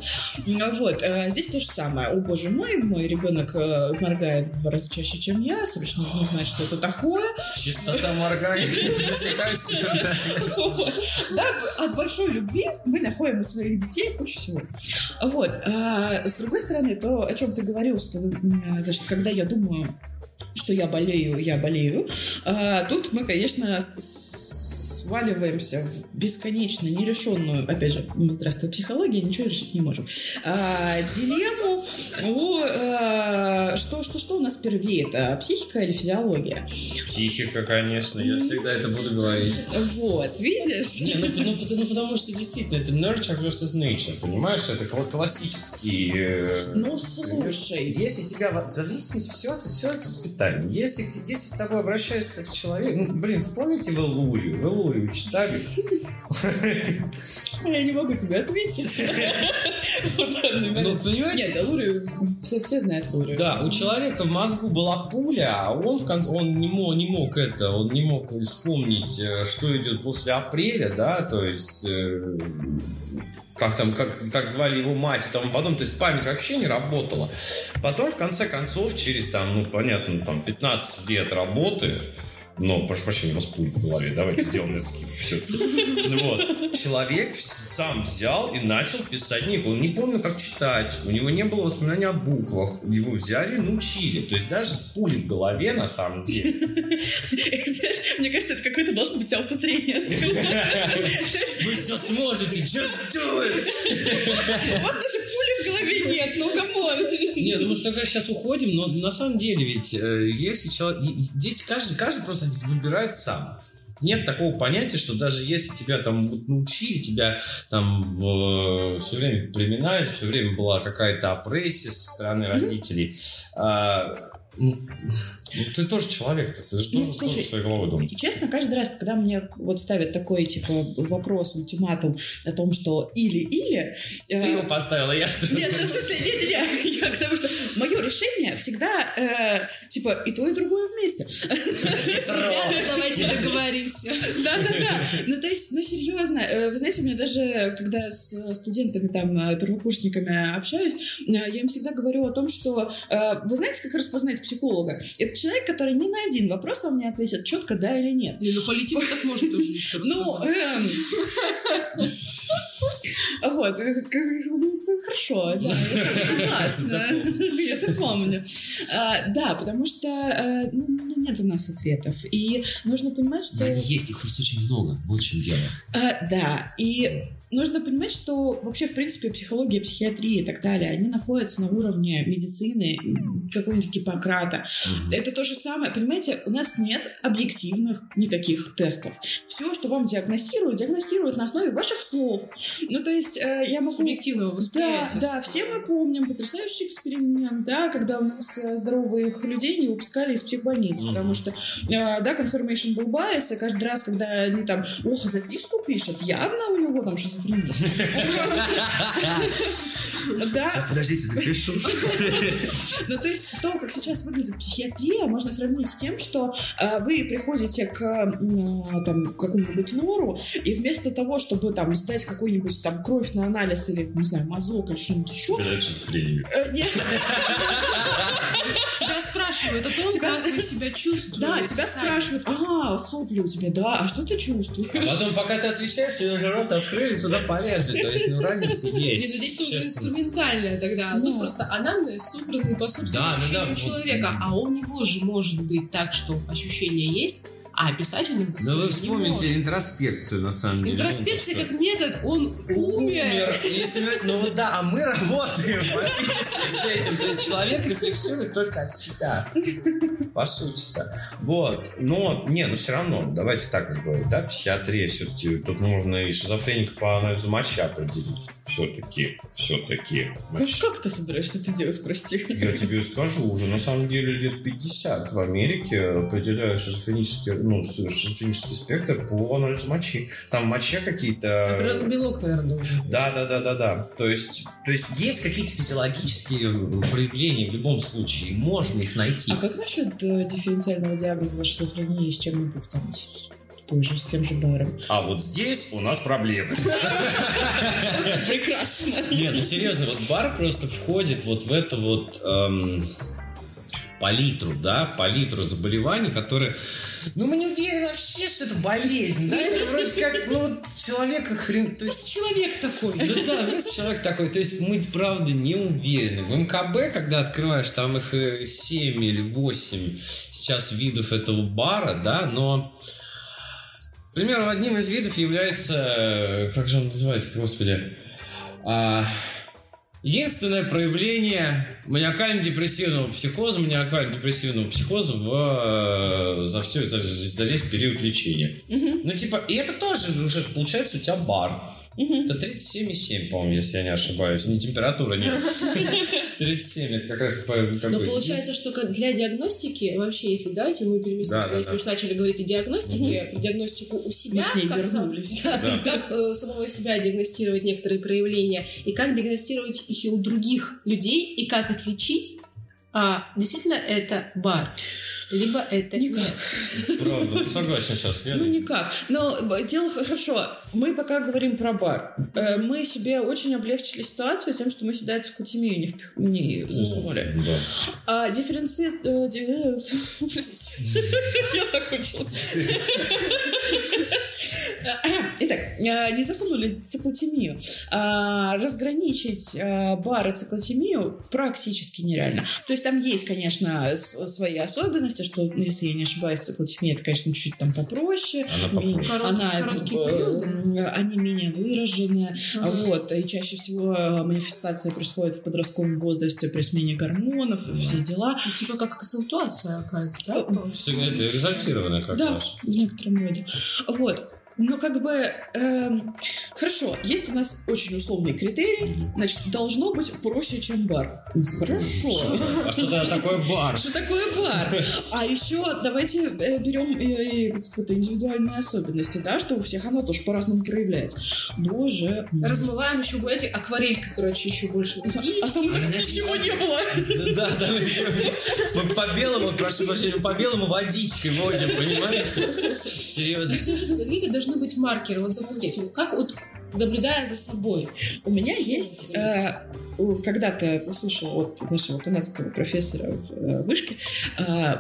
Вот, э, здесь то же самое. О, боже мой, мой ребенок э, моргает в два раза чаще, чем я, срочно нужно знать, что это такое. Чистота моргания. Да, от большой любви мы находим у своих детей кучу всего. Вот. А с другой стороны, то, о чем ты говорил, что, значит, когда я думаю, что я болею, я болею, а, тут мы, конечно, сваливаемся в бесконечно нерешенную, опять же, ну, здравствуй, психология, ничего решить не можем, а, дилемму, о, а, что, что, что у нас первее, это психика или физиология? Психика, конечно, я всегда это буду говорить. Вот, видишь? Не, ну, ну, потому- ну, потому что действительно это nurture versus nature, понимаешь? Это кла- классический... э, Ну, слушай. Если тебя зависимость, все это, все это воспитание. Если, если с тобой обращаются как с человеком, ну, блин, вспомните в Элурию, в Элурию читали? Я не могу тебе ответить. Ну, понимаете? Нет, Лурию, все, все знают Лурию. Да, у человека в мозгу была пуля, а он в конце, он не мог, не мог это, он не мог вспомнить, э, что идет после апреля, да, то есть э, как там, как, как звали его мать и тому потом, то есть память вообще не работала. Потом, в конце концов, через там, ну, понятно, там 15 лет работы, но, прошу прощения, у нас пуль в голове, давайте сделаем скидку все-таки. Ну Вот. Человек сам взял и начал писать книгу. Он не помнил, как читать. У него не было воспоминаний о буквах. Его взяли и научили. То есть даже с пулей в голове, на самом деле. Знаешь, Мне кажется, это какой-то должен быть автотренинг. Вы все сможете, just do it! У вас даже пули в голове нет, ну come on. Не, ну мы только сейчас уходим, но на самом деле ведь, э, если человек... Здесь каждый, каждый просто выбирает сам. Нет такого понятия, что даже если тебя там вот научили, тебя там все время blame или, все время была какая-то опрессия со стороны родителей, а, ну, ты тоже человек, ты, же Ну, должен слушай, тоже своей головой думать. Честно, каждый раз, когда мне вот ставят такой, типа, вопрос, ультиматум о том, что или-или... э, Ты его поставила, я... Нет, ну, в смысле, нет, нет, нет, я к тому, что мое решение всегда, э, типа, и то, и другое вместе. Давайте договоримся. Да-да-да. Ну, то есть, ну, серьезно. э, Вы знаете, у меня даже, когда с студентами, там, э, первокурсниками общаюсь, э, я им всегда говорю о том, что э, вы знаете, как распознать психолога? Это человек, который ни на один вопрос вам не ответит четко да или нет. Не, ну политику так может тоже еще Ну, эм, вот, э, ну, хорошо, да, согласна, я запомню. А, Да, потому что э, ну, ну, нет у нас ответов, и нужно понимать, что... Есть, их просто очень много, вот в чем дело. А, да, и нужно понимать, что вообще, в принципе, психология, психиатрия и так далее, они находятся на уровне медицины, какого-нибудь Гиппократа. Это то же самое. Понимаете, у нас нет объективных никаких тестов. Все, что вам диагностируют, диагностируют на основе ваших слов. Ну, то есть, э, я могу... Субъективного Да, восприятия. да, все мы помним потрясающий эксперимент, да, когда у нас э, здоровых людей не выпускали из психбольниц, Мгм. потому что, э, да, confirmation был bias, и каждый раз, когда они там, ох, записку пишут, явно у него там шизофрения. Да, Подождите, допишу. Ну, то есть то, как сейчас выглядит психиатрия, можно сравнить с тем, что э, вы приходите к там, какому-нибудь лору, и вместо того, чтобы там сдать какую-нибудь там кровь на анализ или, не знаю, мазок или что-нибудь еще, э, нет, Тебя спрашивают о том, Тебя- как вы себя чувствуете. да, тебя спрашивают, ага, сопли у тебя, да, а что ты чувствуешь? Потом, пока ты отвечаешь, тебе рот открыли, туда полезли. То есть, ну, разница Нет, есть. ну здесь тоже инструментальная тогда. Ну, Да. просто анамнез собранный по собственному Да, да, да, ощущению вот. человека. А у него же может быть так, что ощущения есть, а описать он их Ну, дословно вы вспомните интроспекцию, на самом деле. Интроспекция как метод, он умер. ну вот да, а мы работаем фактически с этим. То есть человек рефлексирует только от себя. По сути-то. Вот, но, не, ну все равно, давайте так же говорить, да, психиатрия все-таки, тут можно и шизофреника по анализу мочи определить. Все-таки, все-таки. Как, как ты собираешься это делать, прости? Я тебе скажу, уже на самом деле лет 50 в Америке определяют шизофренический, ну, шизофренический спектр по анализу мочи. Там в моче какие-то... Определенный белок, наверное, должен. Да, да, да, да, да. То есть, То есть есть какие-то физиологические проявления в любом случае. Можно их найти. А как насчет э, дифференциального диагноза шизофрении с чем-нибудь там, с, с той же, с тем же баром? а вот здесь у нас проблемы. Прекрасно. Нет, ну серьезно, вот бар просто входит вот в эту вот эм, палитру, да, палитру заболеваний, которые... Ну, мы не уверены вообще, что это болезнь, да? Это вроде как, ну, вот человека хрен... То есть человек такой. Ну да, просто человек такой. То есть мы, правда, не уверены. В МКБ, когда открываешь, там их 7 или 8 сейчас видов этого бара, да, но... К примеру, одним из видов является... э, Как же он называется, господи? А, единственное проявление маниакально-депрессивного психоза, маниакально-депрессивного психоза в, э, за, все, за, за весь период лечения. Ну, типа, и это тоже уже получается у тебя бар. Это 37,7, по-моему, если я не ошибаюсь. Не температура, нет. 37, это как раз по... как Но получается, что для диагностики, вообще, если давайте мы переместимся, Да, да, если да. уж начали говорить о диагностике, диагностику у себя, как, сам- вернулись. Да, как э, самого себя диагностировать некоторые проявления, и как диагностировать их и у других людей, и как отличить, а, действительно это бар, либо это Никак. нет. Правда, согласен сейчас. Ну, никак. Но дело хорошо. Мы пока говорим про бар. Э, Мы себе очень облегчили ситуацию тем, что мы сюда циклотемию не, впих- не засунули. Да. А дифференци... э, э. Я закончилась. Итак, э, не засунули циклотемию. А, Разграничить э, бар и циклотемию практически нереально. То есть там есть, конечно, свои особенности, что, ну, если я не ошибаюсь, циклотемия, это, конечно, чуть там попроще. Она попроще. Корот- она, короткие э, м, они менее выражены. Ага. Вот, и чаще всего э, манифестация происходит в подростковом возрасте при смене гормонов, и все дела. Ну, Типа как акцентуация какая-то, да? Это экзальтированное как да, раз. в некотором роде. Вот. Но как бы эм, хорошо, есть у нас очень условный критерий, значит, должно быть проще, чем бар. Ну, Хорошо. А что тогда такое бар? Что такое бар? А еще давайте э, берем э, э, какие-то индивидуальные особенности, да, что у всех оно тоже по-разному проявляется. Боже мой. Размываем еще, знаете, акварелька, короче, еще больше. А там ничего не было. Да, да, мы- мы по белому, прошу прощения, по белому водичкой водим, понимаете? Серьезно. Но все же какие-то должны быть маркеры. Вот, допустим, как вот наблюдая за собой. У меня есть, э, когда-то услышала от нашего канадского профессора в э, вышке, э,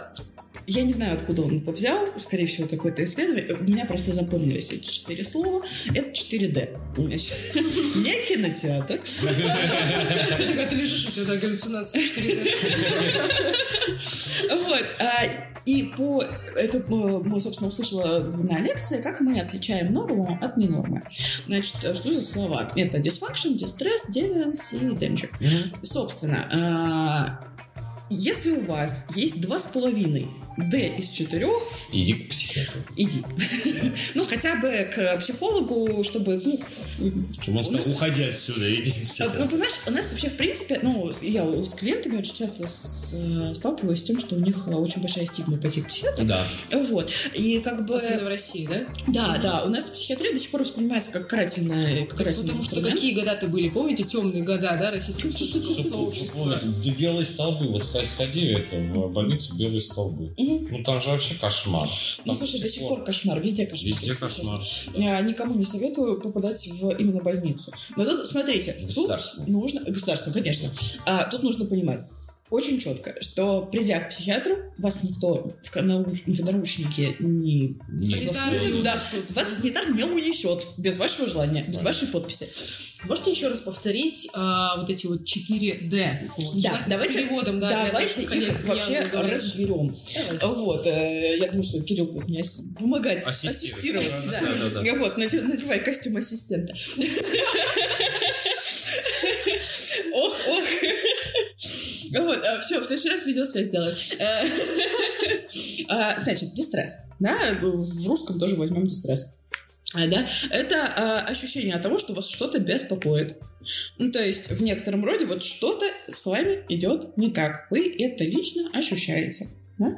я не знаю, откуда он это взял, скорее всего, какое-то исследование. У меня просто запомнились эти четыре слова. Это 4D. Значит, Не кинотеатр. Ты лежишь, у тебя галлюцинация 4D. Вот. И по это э, мы, собственно, услышала на лекции, как мы отличаем норму от ненормы. Значит, э, что за слова? Это dysfunction, distress, deviance и danger. Собственно, а, если у вас есть два с половиной D из четырех, Иди к психиатру. иди. Ну, хотя бы к психологу, чтобы, ну, Чтобы он сказал, уходи отсюда, иди к А, Ну, психиатру. понимаешь, у нас вообще, в принципе, ну, я с клиентами очень часто с- э, сталкиваюсь с тем, что у них э, очень большая стигма пойти к психиатру. Да. Вот. И как бы... Особенно в России, да? Да, да, у нас психиатрия до сих пор воспринимается как карательная, как карательный Потому что какие года-то были, помните, темные года, да, российского сообщества? Белые столбы, вот сходи, сходи это, в больницу белые столбы. Ну там же вообще кошмар. Ну, Там слушай, до сих пор кошмар, везде кошмар. Везде кошмар. Я никому не советую попадать в именно больницу. Но тут, смотрите, тут нужно... Государственную, конечно. А, тут нужно понимать, очень четко, что придя к психиатру, вас никто в, наручники не засунет, не да, вас санитар не унесет без вашего желания, без вашей подписи. Можете еще раз повторить а, вот эти вот 4D? Вот, Да, давайте, с переводом, да, давайте коллег, их вообще разберем. Давайте. Вот, э, я думаю, что Кирилл будет мне помогать, Ассистировать. ассистировать. Да, да. да, да. Вот, наде- надевай костюм ассистента. Ох, ох. Вот, все, в следующий раз видеосвязь сделаем. Э, а, Значит, дистресс. Да, в русском тоже возьмем дистресс. А, Да, это а, ощущение того, что вас что-то беспокоит. Ну, то есть, в некотором роде вот что-то с вами идет не так. Вы это лично ощущаете. Да?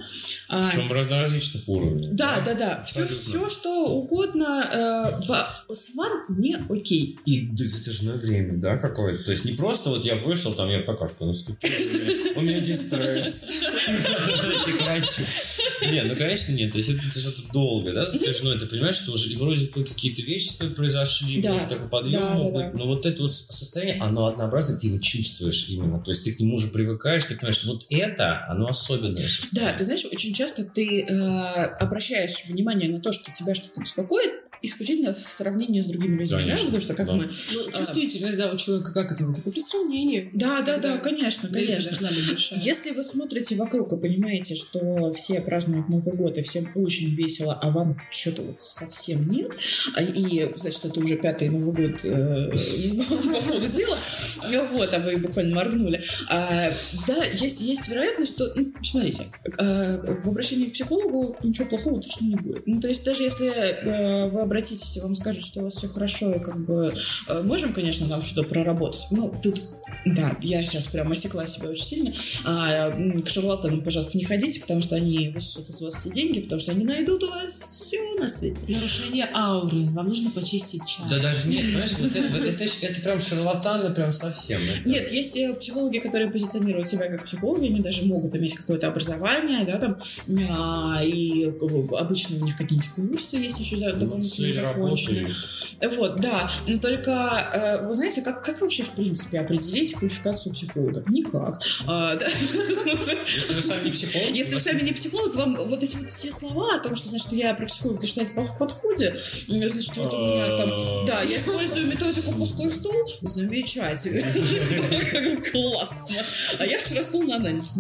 А, Причем раз- различных уровней. да, да, да. Все, что угодно э, в- с вам не окей. И затяжное время, да, какое-то. То есть не просто вот я вышел, там я в какашку наступил, у меня- у меня дистресс. Не, ну конечно нет. То есть это что-то долго, да, затяжное. Ты понимаешь, что уже и вроде бы какие-то вещи с тобой произошли, Да. такой подъем Да, мог да, быть. да. Но вот это вот состояние, оно однообразное, ты его чувствуешь именно. То есть ты к нему уже привыкаешь, ты понимаешь, что вот это, оно особенное. Да, ты знаешь, очень часто ты э, обращаешь внимание на то, что тебя что-то беспокоит, исключительно в сравнении с другими людьми. Конечно, да? Потому что как да. мы... Ну, а, чувствительность, да, у человека как это? Это при сравнении. Да, да, да, конечно, конечно. Если вы смотрите вокруг и понимаете, что все празднуют Новый год и всем очень весело, а вам что-то вот совсем нет, а- и, значит, это уже пятый Новый год э, по ходу дела, вот, а вы буквально моргнули. А, Да, есть, есть вероятность, что, ну, смотрите, э, в обращении к психологу ничего плохого точно не будет. Ну, то есть даже если э, вы обратитесь и вам скажут, что у вас все хорошо, и как бы э, можем, конечно, нам что-то проработать, но тут да, я сейчас прям осекла себя очень сильно. А, к шарлатанам, пожалуйста, не ходите, потому что они высосут из вас все деньги, потому что они найдут у вас все на свете. Нарушение ауры. Вам нужно почистить чай. Да даже нет, понимаешь, вот это, вот это, прям шарлатаны прям совсем. Это- Нет, есть э, психологи, которые позиционируют себя как психологи, они даже могут иметь какое-то образование, да, там, а, и обычно у них какие-нибудь курсы есть еще за- Ну, законченные. работы. Вот, да. Но только, э, вы знаете, как, как вообще, в принципе, определить квалификацию психолога? Никак. А, да. Если вы сами не психолог, Если вы сами не психолог, вам вот эти вот все слова о том, что, значит, я практикую в гештальт подходе, значит, вот у меня там... Да, я использую методику пустой стул. Замечательно. Классно. А я вчера стул на анализ.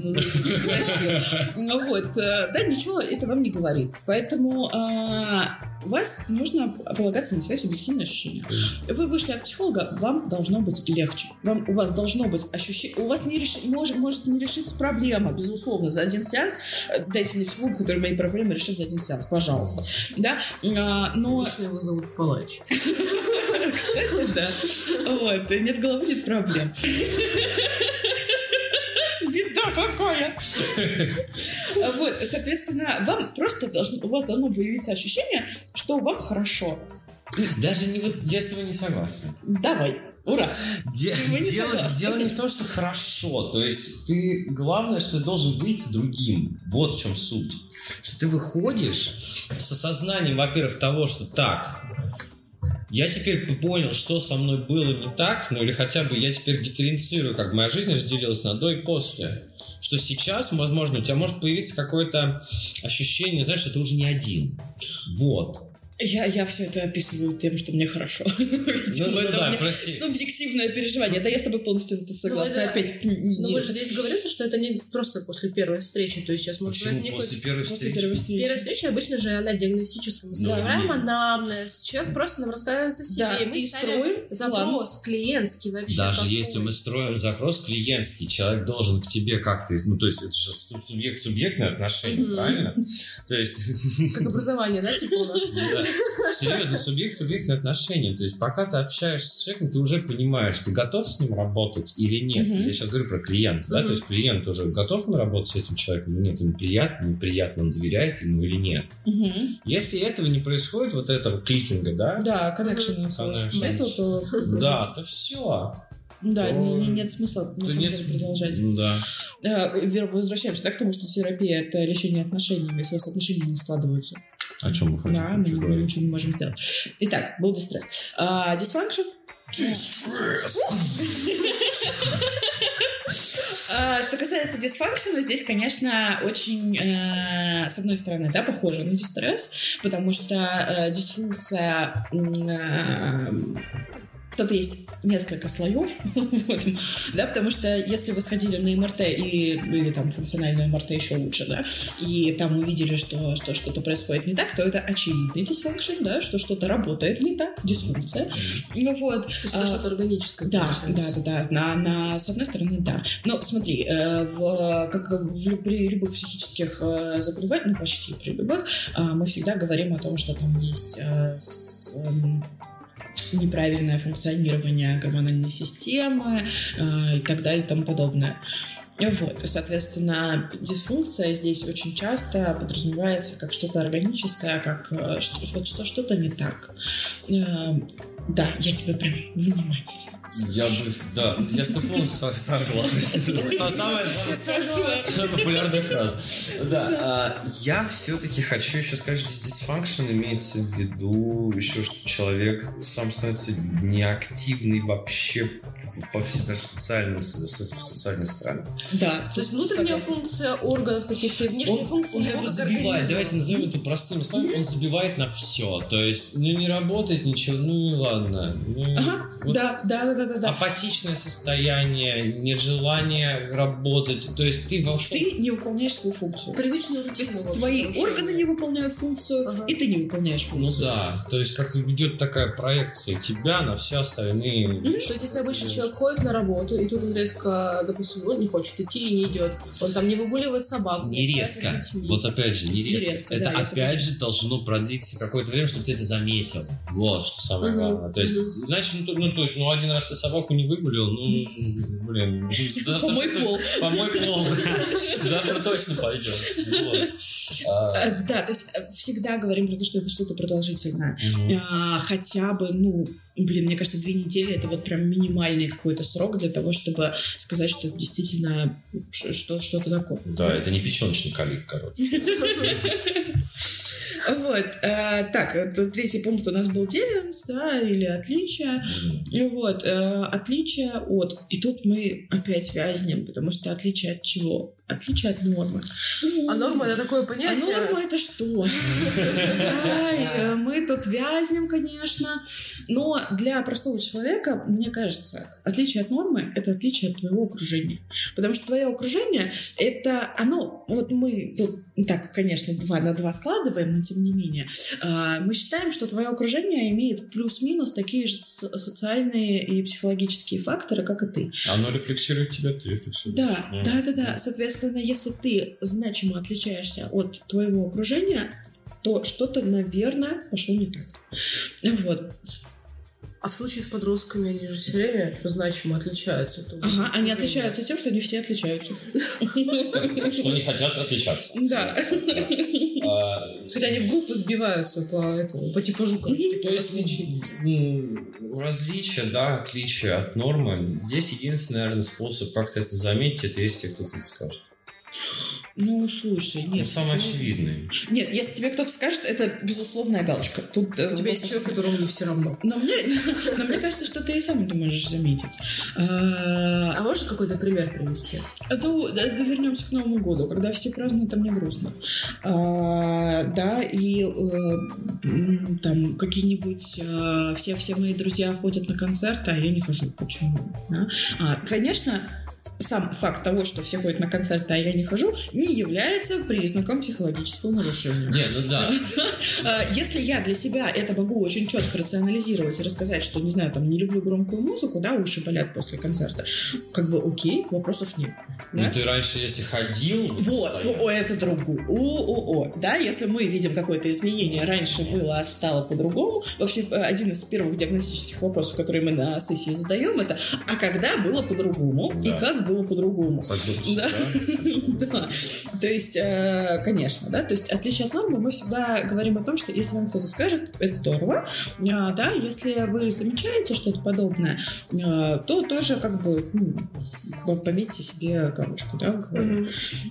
Ну Вот. э, Да, ничего это вам не говорит. Поэтому а, вас нужно полагаться на свои субъективные ощущения. Вы вышли от психолога, вам должно быть легче. Вам, у вас должно быть ощущение... У вас не реш- может, может не решиться проблема, безусловно, за один сеанс. Э, Дайте мне психолога, который мои проблемы решит за один сеанс, пожалуйста. Да? А, но... Обычно его зовут Палач. Кстати, да. Вот. Нет головы, нет проблем. Беда какая! Вот, соответственно, вам просто должно, у вас должно появиться ощущение, что вам хорошо. Даже не вот, я с тобой не согласен. Давай, ура! Де- не дело, согласны? дело не в том, что хорошо. То есть ты главное, что ты должен выйти другим. Вот в чем суть. Что ты выходишь с осознанием, во-первых, того, что так, я теперь понял, что со мной было не так, ну или хотя бы я теперь дифференцирую, как моя жизнь разделилась на до и после. Что сейчас, возможно, у тебя может появиться какое-то ощущение, знаешь, что ты уже не один. Вот. Я, я все это описываю тем, что мне хорошо. Ну, Видимо, ну это да, прости. субъективное переживание. Да, я с тобой полностью тут согласна. это- Опять Но вы же здесь говорите, что это не просто после первой встречи. То есть сейчас может Почему возникнуть... после первой после встречи? первой встречи. Первая встреча обычно же она диагностическая. Мы Ну, собираем анамнез, человек просто нам рассказывает о себе. Да, и мы и ставим строим запрос клиентский вообще. Даже какой. если мы строим запрос клиентский, человек должен к тебе как-то, ну то есть это же су- субъект-субъектное отношение, Мгм. правильно? То есть Как образование, да, типа у нас? Серьезно, субъект-субъектное отношение. То есть, пока ты общаешься с человеком, ты уже понимаешь, ты готов с ним работать или нет. Мгм. Я сейчас говорю про клиента, да, то есть клиент уже готов он работать с этим человеком или нет, ему приятно, неприятно, он доверяет ему или нет. Мгм. Если этого не происходит, вот этого кликинга, да, Да, коннекшена Connection. нету, то да, то все. Да, То- не- не- нет смысла на самом деле продолжать. Да. Э, возвращаемся да, к тому, что терапия это решение отношений, если у вас отношения не складываются. О чем мы хотим Да, мы, говорить? ничего не можем сделать. Итак, был дистресс. А, Dysfunction. А, Что касается дисфанкшена, здесь, конечно, очень, э, с одной стороны, да, похоже на дистресс, потому что э, дисфункция э, тут есть несколько слоев в этом, да, потому что если вы сходили на МРТ и, или там функциональную МРТ еще лучше, да, и там увидели, что, что что-то происходит не так, то это очевидный дисфункшн, да, что что-то работает не так, дисфункция. Ну вот. То есть а, это что-то органическое. да, да, да, да. На, на, с одной стороны, да. Но смотри, э, в, как в, при любых психических э, заболеваниях, ну почти при любых, э, мы всегда говорим о том, что там есть э, с, эм, неправильное функционирование гормональной системы э, и так далее и тому подобное. Вот, соответственно, дисфункция здесь очень часто подразумевается как что-то органическое, как э, что- вот что что-то не так. Э, Да, я тебя прям внимательно. Я бы, да, я с тобой полностью со- согласен. Самая популярная фраза. Да, а, я все-таки хочу еще сказать, что здесь имеется в виду еще, что человек сам становится неактивный вообще по всей даже в социальном, с- с- в социальной стороне. Да. То есть внутренняя функция органов каких-то и внешние функции он его забивает, давайте назовем это простыми словами, он забивает на все. То есть, ну не работает ничего, ну и ладно. Ну, Ага, да, да, да, да, да, да. апатичное состояние, нежелание работать. То есть ты во что... Ты не выполняешь свою функцию. Привычную рутину. Твои органы не выполняют функцию, Ага. и ты не выполняешь Ну функцию. да, то есть как-то идет такая проекция тебя на все остальные. То есть, если обычно человек ходит на работу, и тут он резко, допустим, ну, не хочет идти и не идет, он там не выгуливает собаку, Не резко. Вот опять же, не Не резко. резко, это да, опять же должно продлиться какое-то время, чтобы ты это заметил. Вот что самое Мгм, главное. То есть, иначе, ну, то- ну, то есть, ну, один раз ты собаку не выгулил, ну, блин, завтра Помой пол. Помой пол. Завтра точно пойдет. Вот. А, Э, Да, то есть э, всегда говорим про то, что это что-то продолжительное. А, хотя бы, ну, блин, мне кажется, две недели это вот прям минимальный какой-то срок для того, чтобы сказать, что это действительно что, что-то такое. Да, это не печеночный колик, короче. Вот. э, так, это третий пункт у нас был девианс, да, или отличие. Вот, э, отличие от... И тут мы опять вязнем, потому что отличие от чего? Отличие от нормы. А норма это такое А понятие. норма это что? Э, Мы тут вязнем, конечно. Но для простого человека, мне кажется, отличие от нормы — это отличие от твоего окружения. Потому что твое окружение — это оно... Вот мы тут так, конечно, два на два складываем, но тем не менее. а, Мы считаем, что твое окружение имеет плюс-минус такие же со- социальные и психологические факторы, как и ты. Оно рефлексирует тебя, ты рефлексируешь. Да, Ну, да, да, да. Соответственно, если ты значимо отличаешься от твоего окружения, то что-то, наверное, пошло не так. Вот. А в случае с подростками они же все время значимо отличаются. от Ага, они отличаются тем, что они все отличаются. Что не хотят отличаться. Да. А, Хотя они в группы сбиваются по этому, по типажу, короче, То есть различия, да, отличия от нормы. Здесь единственный, наверное, способ как-то это заметить, это если кто-то скажет. Ну, слушай, Ну, нет. самый ну, очевидный. Нет, если тебе кто-то скажет, это безусловная галочка. Тут, э, У тебя есть вопрос- человек, которому не все равно. Но мне, но мне кажется, что ты и сам это можешь заметить. А, А можешь какой-то пример привести? Ну, да, да, вернемся к Новому году, когда все празднуют, там мне грустно. А, да, и э, там какие-нибудь э, все, все мои друзья ходят на концерты, а я не хожу. Почему? Да? А, конечно, сам факт того, что все ходят на концерты, а я не хожу, не является признаком психологического нарушения. Не, ну да. А, Если я для себя это могу очень четко рационализировать и рассказать, что, не знаю, там, не люблю громкую музыку, да, уши болят после концерта, как бы окей, вопросов нет. Ну Да? ты раньше, если ходил... Вот, о, о, это другу. О, о, о. Да, если мы видим какое-то изменение, раньше было, а стало по-другому. Вообще, э, один из первых диагностических вопросов, которые мы на сессии задаем, это а когда было по-другому и Да. Как было по-другому. Да. то есть, э, конечно, да, то есть отличие от нормы, мы всегда говорим о том, что если вам кто-то скажет, это здорово, А, да, если вы замечаете что-то подобное, э, то тоже как бы ну, пометьте себе галочку, да.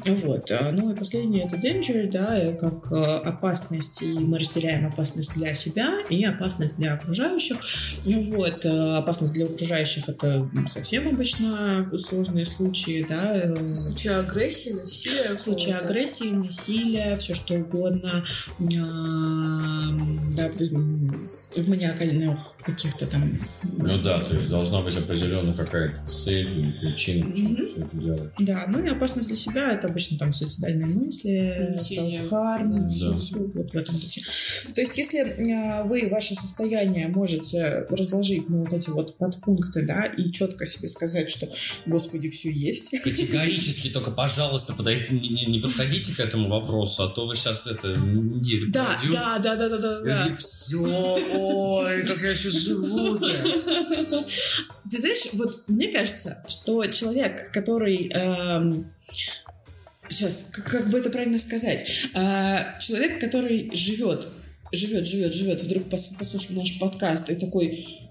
Вот. а, Ну и последнее это danger, да, э, как опасность, и мы разделяем опасность для себя и опасность для окружающих. Вот. Опасность для окружающих это совсем обычно сложные случаи, да, э, В случае агрессии, насилия. какого-то. агрессии, насилия, все что угодно, эм, да, в- маниакальных каких-то там Ну да, то есть должна быть определенная какая-то цель или причина, почему ты все это делаешь. Да, ну и опасность для себя это обычно там суицидальные мысли, self-harm, да. Да. всё вот в этом духе. То есть, если э, вы ваше состояние можете разложить на вот эти вот подпункты, да, и четко себе сказать, что, господи, все есть. Категорически только, пожалуйста, подойти, не, не- не подходите к этому вопросу, а то вы сейчас это неделю Да, пройдет. да, да, да, да, да, да. все, ой, как я сейчас живу-то. Ты знаешь, вот мне кажется, что человек, который... сейчас, как, как бы это правильно сказать? А, человек, который живет, живет, живет, живет, вдруг пос- послушал наш подкаст и такой...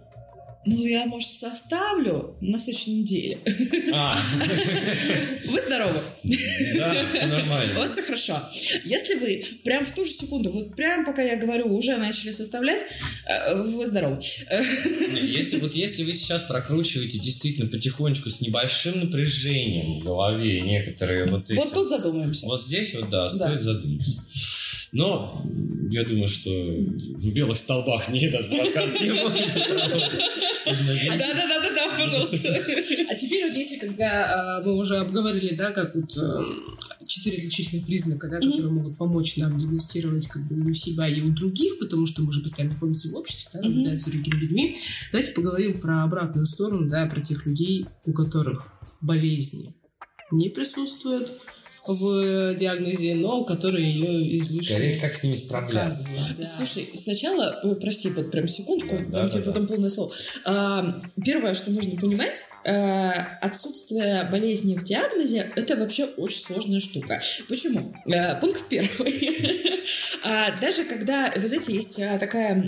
Ну, я, может, составлю на следующей неделе. А, Вы здоровы. да, все У нормально. вас все хорошо. Если вы прям в ту же секунду, вот прям пока я говорю, уже начали составлять, э, вы здоровы. Если, вот если вы сейчас прокручиваете действительно потихонечку с небольшим напряжением в голове некоторые вот эти... Вот тут задумаемся. Вот здесь вот, да, стоит задуматься. Но я думаю, что в белых столбах не этот подкаст не можете Да-да-да-да, пожалуйста. А теперь вот если, когда а, мы уже обговорили, да, как вот эм, четыре отличительных признака, да, которые могут помочь нам диагностировать как бы и у себя, и у других, потому что мы же постоянно находимся в обществе, да, наблюдаем за другими людьми. Давайте поговорим про обратную сторону, да, про тех людей, у которых болезни не присутствуют в диагнозе, но которые ее излишне Скорее, как с ними справляться. да. Слушай, сначала, ой, прости, вот прям секундочку, Да, дам да, тебе да. потом полное слово. А, первое, что нужно понимать, а, отсутствие болезни в диагнозе – это вообще очень сложная штука. Почему? А, пункт первый. А, даже когда, вы знаете, есть а, такая,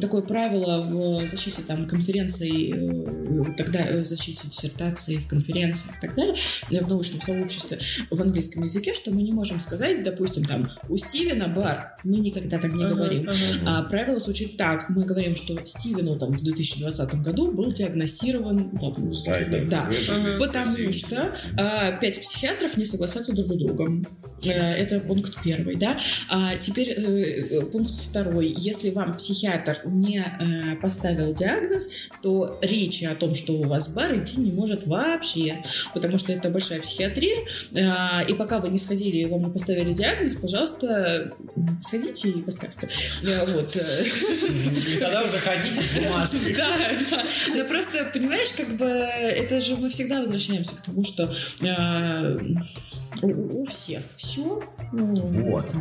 такое правило в защите там, конференций, э, тогда э, в защите диссертации, в конференциях и так далее, в научном сообществе в английском языке, что мы не можем сказать, допустим, там, у Стивена бар, мы никогда так не Ага, говорим. ага. А правило звучит так. Мы говорим, что Стивену там в 2020 году был диагностирован... Да, и так. Да. Ага. Потому что а, пять психиатров не согласятся друг с другом. Э, Это пункт первый, да. А теперь э, пункт второй. Если вам психиатр не э, поставил диагноз, то речи о том, что у вас бар, идти не может вообще, потому что это большая психиатрия. Э, И пока вы не сходили и вам не поставили диагноз, пожалуйста, сходите и поставьте. Э, Вот. э, Тогда уже ходите с бумажкой. да, да. Но просто, понимаешь, как бы это же мы всегда возвращаемся к тому, что э, у, у всех все. Вот.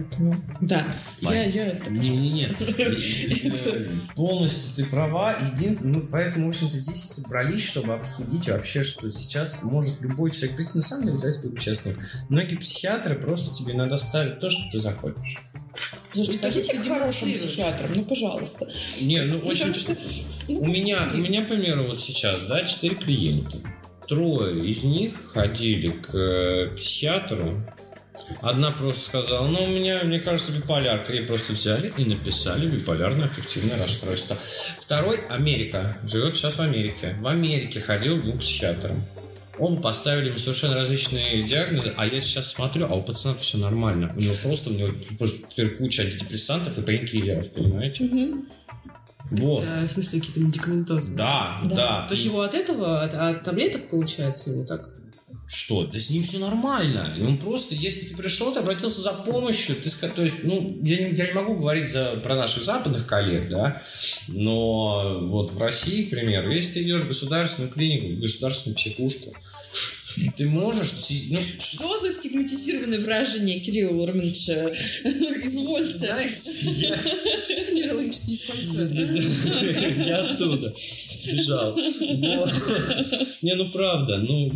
Да. Я, Мать. я это Не-не-не. Полностью ты права. Единственное, ну, поэтому, в общем-то, здесь собрались, чтобы обсудить вообще, что сейчас может любой человек прийти. На самом деле, давайте будем честны. Многие психиатры просто тебе надо ставить то, что ты захочешь. Слушайте, к хорошим психиатрам, ну, пожалуйста. Не, ну, Ну, очень... что, ну, У меня, у меня, к примеру, вот сейчас, да, четыре клиента. Трое из них ходили к э, психиатру Одна просто сказала, ну, у меня, мне кажется, биполярка. Ей просто взяли и написали биполярное аффективное расстройство. Второй – Америка. Живет сейчас в Америке. В Америке ходил к двум психиатрам. Он поставили ему совершенно различные диагнозы, а я сейчас смотрю, а у пацана все нормально. У него просто, у него просто теперь куча антидепрессантов и пейнкиллеров, понимаете? Вот. Да, в смысле, какие-то медикаментозные. Да, Да. да. То есть И- его от этого, от, от таблеток получается его так? Что? Да с ним все нормально. И он просто, если ты пришел, ты обратился за помощью, ты то есть, ну, я я не могу говорить за, про наших западных коллег, да, но вот в России, к примеру, если ты идешь в государственную клинику, в государственную психушку, ты можешь, ну, Что за стигматизированное выражение, Кирилл Урманович? Извольте. знаете, я, Психоневрологический диспансер. Не оттуда сбежал. Не, ну правда, ну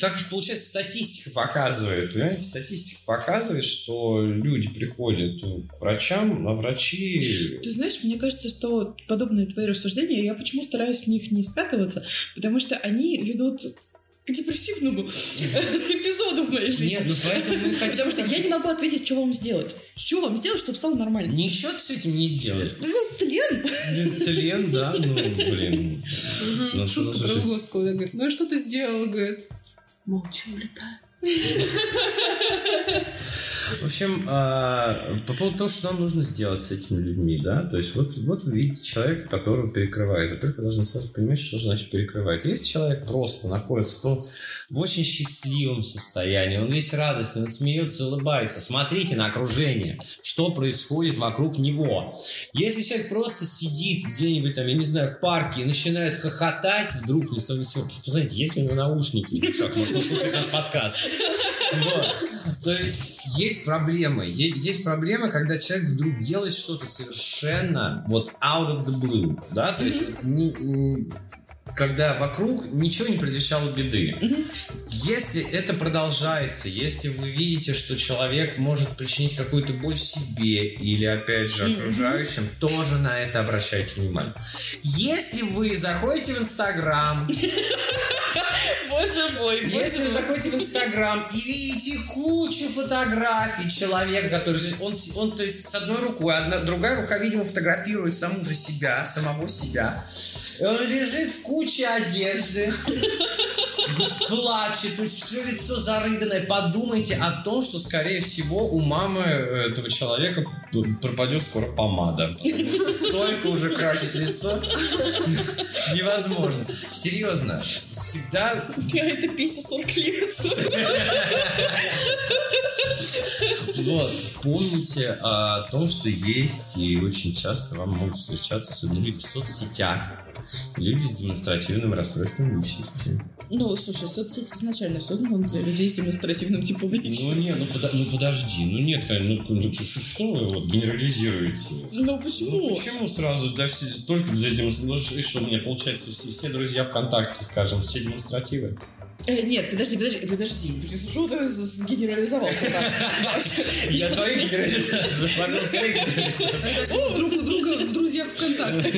так же получается статистика показывает, понимаете, статистика показывает, что люди приходят к врачам, а врачи Ты знаешь, мне кажется, что подобные твои рассуждения, я почему стараюсь в них не скатываться, потому что они ведут к депрессивному эпизоду в моей жизни. Нет, ну поэтому мы хотим... Потому что я не могу ответить, что вам сделать. Что вам сделать, чтобы стало нормально? Ничего ты с этим не сделаешь. Ну, тлен. Тлен, да, ну, блин. Ну, Шутка что про. Она говорит, ну и что ты сделал? Говорит, молча улетает. В общем, а, по поводу того, что нам нужно сделать с этими людьми, да, то есть вот, вот вы видите человека, которого перекрывает. Во-первых, вы должны сразу понимать, что значит перекрывает. Если человек просто находится то в очень счастливом состоянии, он весь радостный, он смеется, улыбается, смотрите на окружение, что происходит вокруг него. Если человек просто сидит где-нибудь там, я не знаю, в парке и начинает хохотать вдруг, ни с того ни сего, посмотрите, есть у него наушники, может, он слушает наш подкаст. Вот. То есть есть проблемы. Есть проблемы, когда человек вдруг делает что-то совершенно вот out of the blue, да, то есть когда вокруг ничего не предвещало беды. Если это продолжается, если вы видите, что человек может причинить какую-то боль себе или, опять же, окружающим, тоже на это обращайте внимание. Если вы заходите в Инстаграм, Боже мой, если вы заходите в Инстаграм и видите кучу фотографий человека, который он, с- он то есть с одной рукой, одна, другая рука, видимо, фотографирует саму же себя, самого себя. И он лежит в куче одежды, плачет, то есть все лицо зарыданное. Подумайте о том, что, скорее всего, у мамы этого человека пропадет скоро помада. Столько уже красить лицо невозможно. Серьезно, всегда Я это Петя 40 лет. Вот, помните о том, что есть, и очень часто вам могут встречаться, особенно люди в соцсетях, люди с демонстративным расстройством личности. Ну, слушай, соцсети изначально созданы для людей с демонстративным типом Ну личности. нет, ну, пода- ну подожди, ну нет, ну, ну, что, вы вот генерализируете? Ну, Ну почему? почему сразу для все, только для демонстративных? Ну и что, у меня получается все, все друзья ВКонтакте, скажем, все демонстративы? Э, нет, подожди, подожди, подожди. Что ты сгенерализовал? Я твою генерализацию, генерализации. Друг у друга в друзьях ВКонтакте.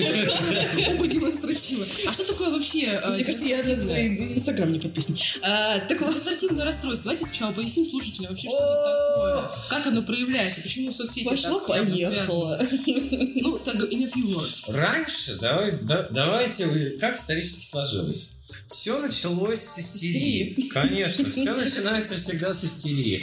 Оба демонстративы. А что такое вообще э, Мне кажется, я на инстаграм не подписан. А, так Демонстративное расстройство. Давайте сначала поясним слушателям вообще, что это такое. Как оно проявляется, почему соцсети пошло, поехало. Ну, так, in a few words. Раньше, давайте, да- давайте, как исторически сложилось? Все началось с истерии. Истерии. Конечно, все начинается всегда с истерии.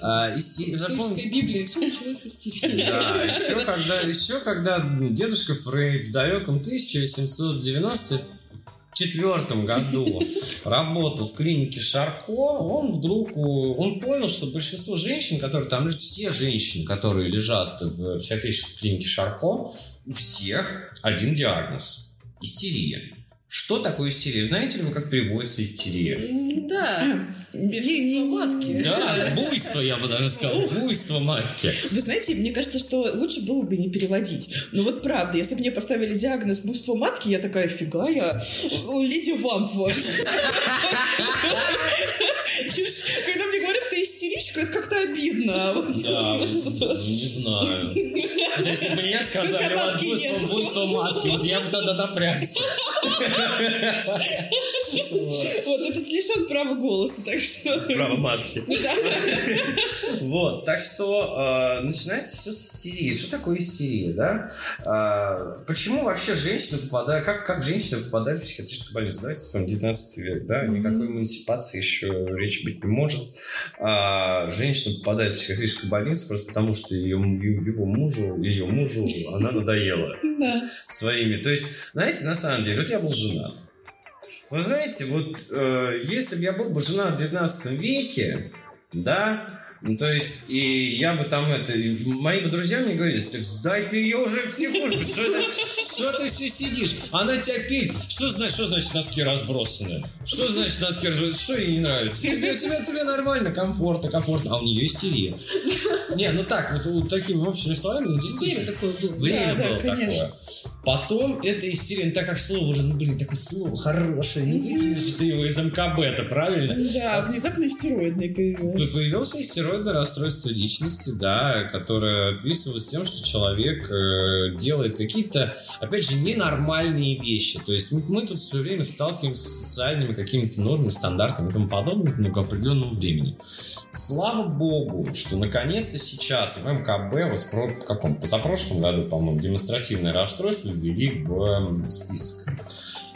А, истери- Историческая запомни- Библия. Все началось с истерии. Да, еще когда, еще когда дедушка Фрейд в далеком 1894 году работал в клинике Шарко, он вдруг он понял, что большинство женщин, которые там лежат, все женщины, которые лежат в психиатрической клинике Шарко, у всех один диагноз – истерия. Что такое истерия? Знаете ли вы, как переводится истерия? Да. Бешенство матки. Да, буйство, я бы даже сказал, буйство матки. Вы знаете, мне кажется, что лучше было бы не переводить. Но вот правда, если бы мне поставили диагноз буйство матки, я такая, фига, я леди вамп вообще. Когда мне говорят, ты истеричка, это как-то обидно. Да, не знаю. Если бы мне сказали, у вас буйство матки, вот я бы тогда напрягся. Вот этот лишен права голоса, так что... Право матки. Вот, так что э, начинается все с истерии. Что такое истерия, да? А, почему вообще женщины попадают, как, как женщины попадают в психиатрическую больницу? Давайте вспомним 19 век, да? Никакой эмансипации еще речи быть не может. А, женщина попадает в психиатрическую больницу просто потому, что ее, его мужу, ее мужу она надоела Да. своими. То есть, знаете, на самом деле, вот я был женат. Вы знаете, вот э, если бы я был бы женат в 19 веке, да, ну, то есть, и я бы там это... Мои бы друзья мне говорили, так сдай ты ее уже в психушку, что, это- что ты все сидишь? Она тебя пилит. Что значит, что значит носки разбросаны? Что значит носки разбросаны? Что ей не нравится? Тебе, тебе, тебе нормально, комфортно, комфортно, а у нее истерия. Не, ну так, вот, вот такими общими словами, действительно. Время такое было. Время Да, да, было конечно. такое. Потом эта истерия, ну, так как слово уже, ну, блин, такое слово хорошее, не выкинешь ты его из МКБ-то, правильно? Да, внезапно истероидный появился. Появился истероидное расстройство личности, да, которое описывалось тем, что человек э, делает какие-то, опять же, ненормальные вещи. То есть мы, мы тут все время сталкиваемся с социальными какими-то нормами, стандартами и тому подобным ну, к определенному времени. Слава богу, что наконец-то сейчас в МКБ, вот в каком, позапрошлом году, по-моему, демонстративное расстройство ввели в эм, список.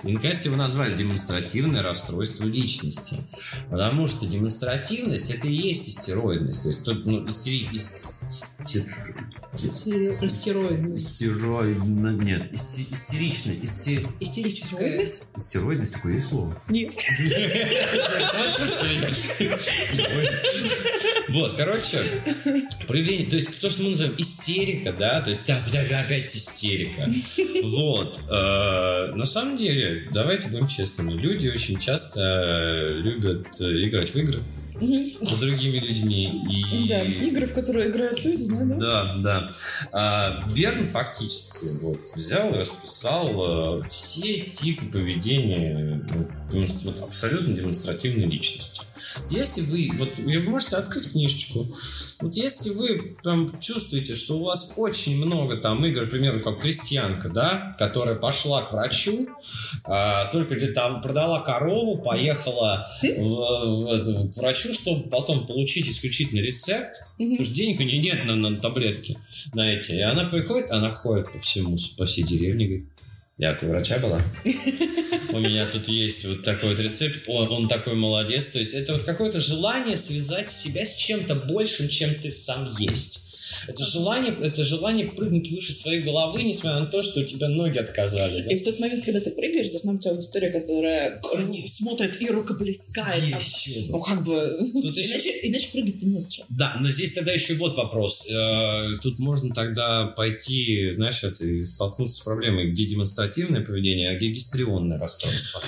И наконец-то его назвали демонстративное расстройство личности. Потому что демонстративность это и есть истероидность. То есть тут, ну, истери... исти- Стероидность. Истероидно... Нет, исти- истеричность. Исти- Истерическая. Истероидность? Истероидность такое есть слово. Нет. Вот, короче, проявление, то есть то, что мы называем истерика, да, то есть да, опять истерика. Вот. Э, На самом деле, давайте будем честными, люди очень часто э, любят э, играть в игры с другими людьми. И... Да, игры, в которые играют люди, да, да? Да, да. А, Берн фактически вот, взял и расписал э, все типы поведения ну, демонстр- вот, абсолютно демонстративной личности. Если вы, вот вы можете открыть книжечку, вот если вы там чувствуете, что у вас очень много там игр, к примеру, как крестьянка, да, которая пошла к врачу, а, только где-то продала корову, поехала в- в это, к врачу, чтобы потом получить исключительно рецепт, Потому что денег у нее нет на, на таблетки на эти. И она приходит, она ходит по всему, по всей деревне, говорит, я у врача была. У меня тут есть вот такой вот рецепт, он, он такой молодец. То есть это вот какое-то желание связать себя с чем-то большим, чем ты сам есть. Это желание, это желание прыгнуть выше своей головы, несмотря на то, что у тебя ноги отказали. да? И в тот момент, когда ты прыгаешь, должна быть аудитория, которая смотрит и рукоплескает. Еще. Ну, как бы... Тут еще- Иначе, иначе прыгать-то не зачем. Да, но здесь тогда еще вот вопрос. Э, Тут можно тогда пойти, знаешь, это, столкнуться с проблемой, где демонстративное поведение, а где гистрионное расстройство.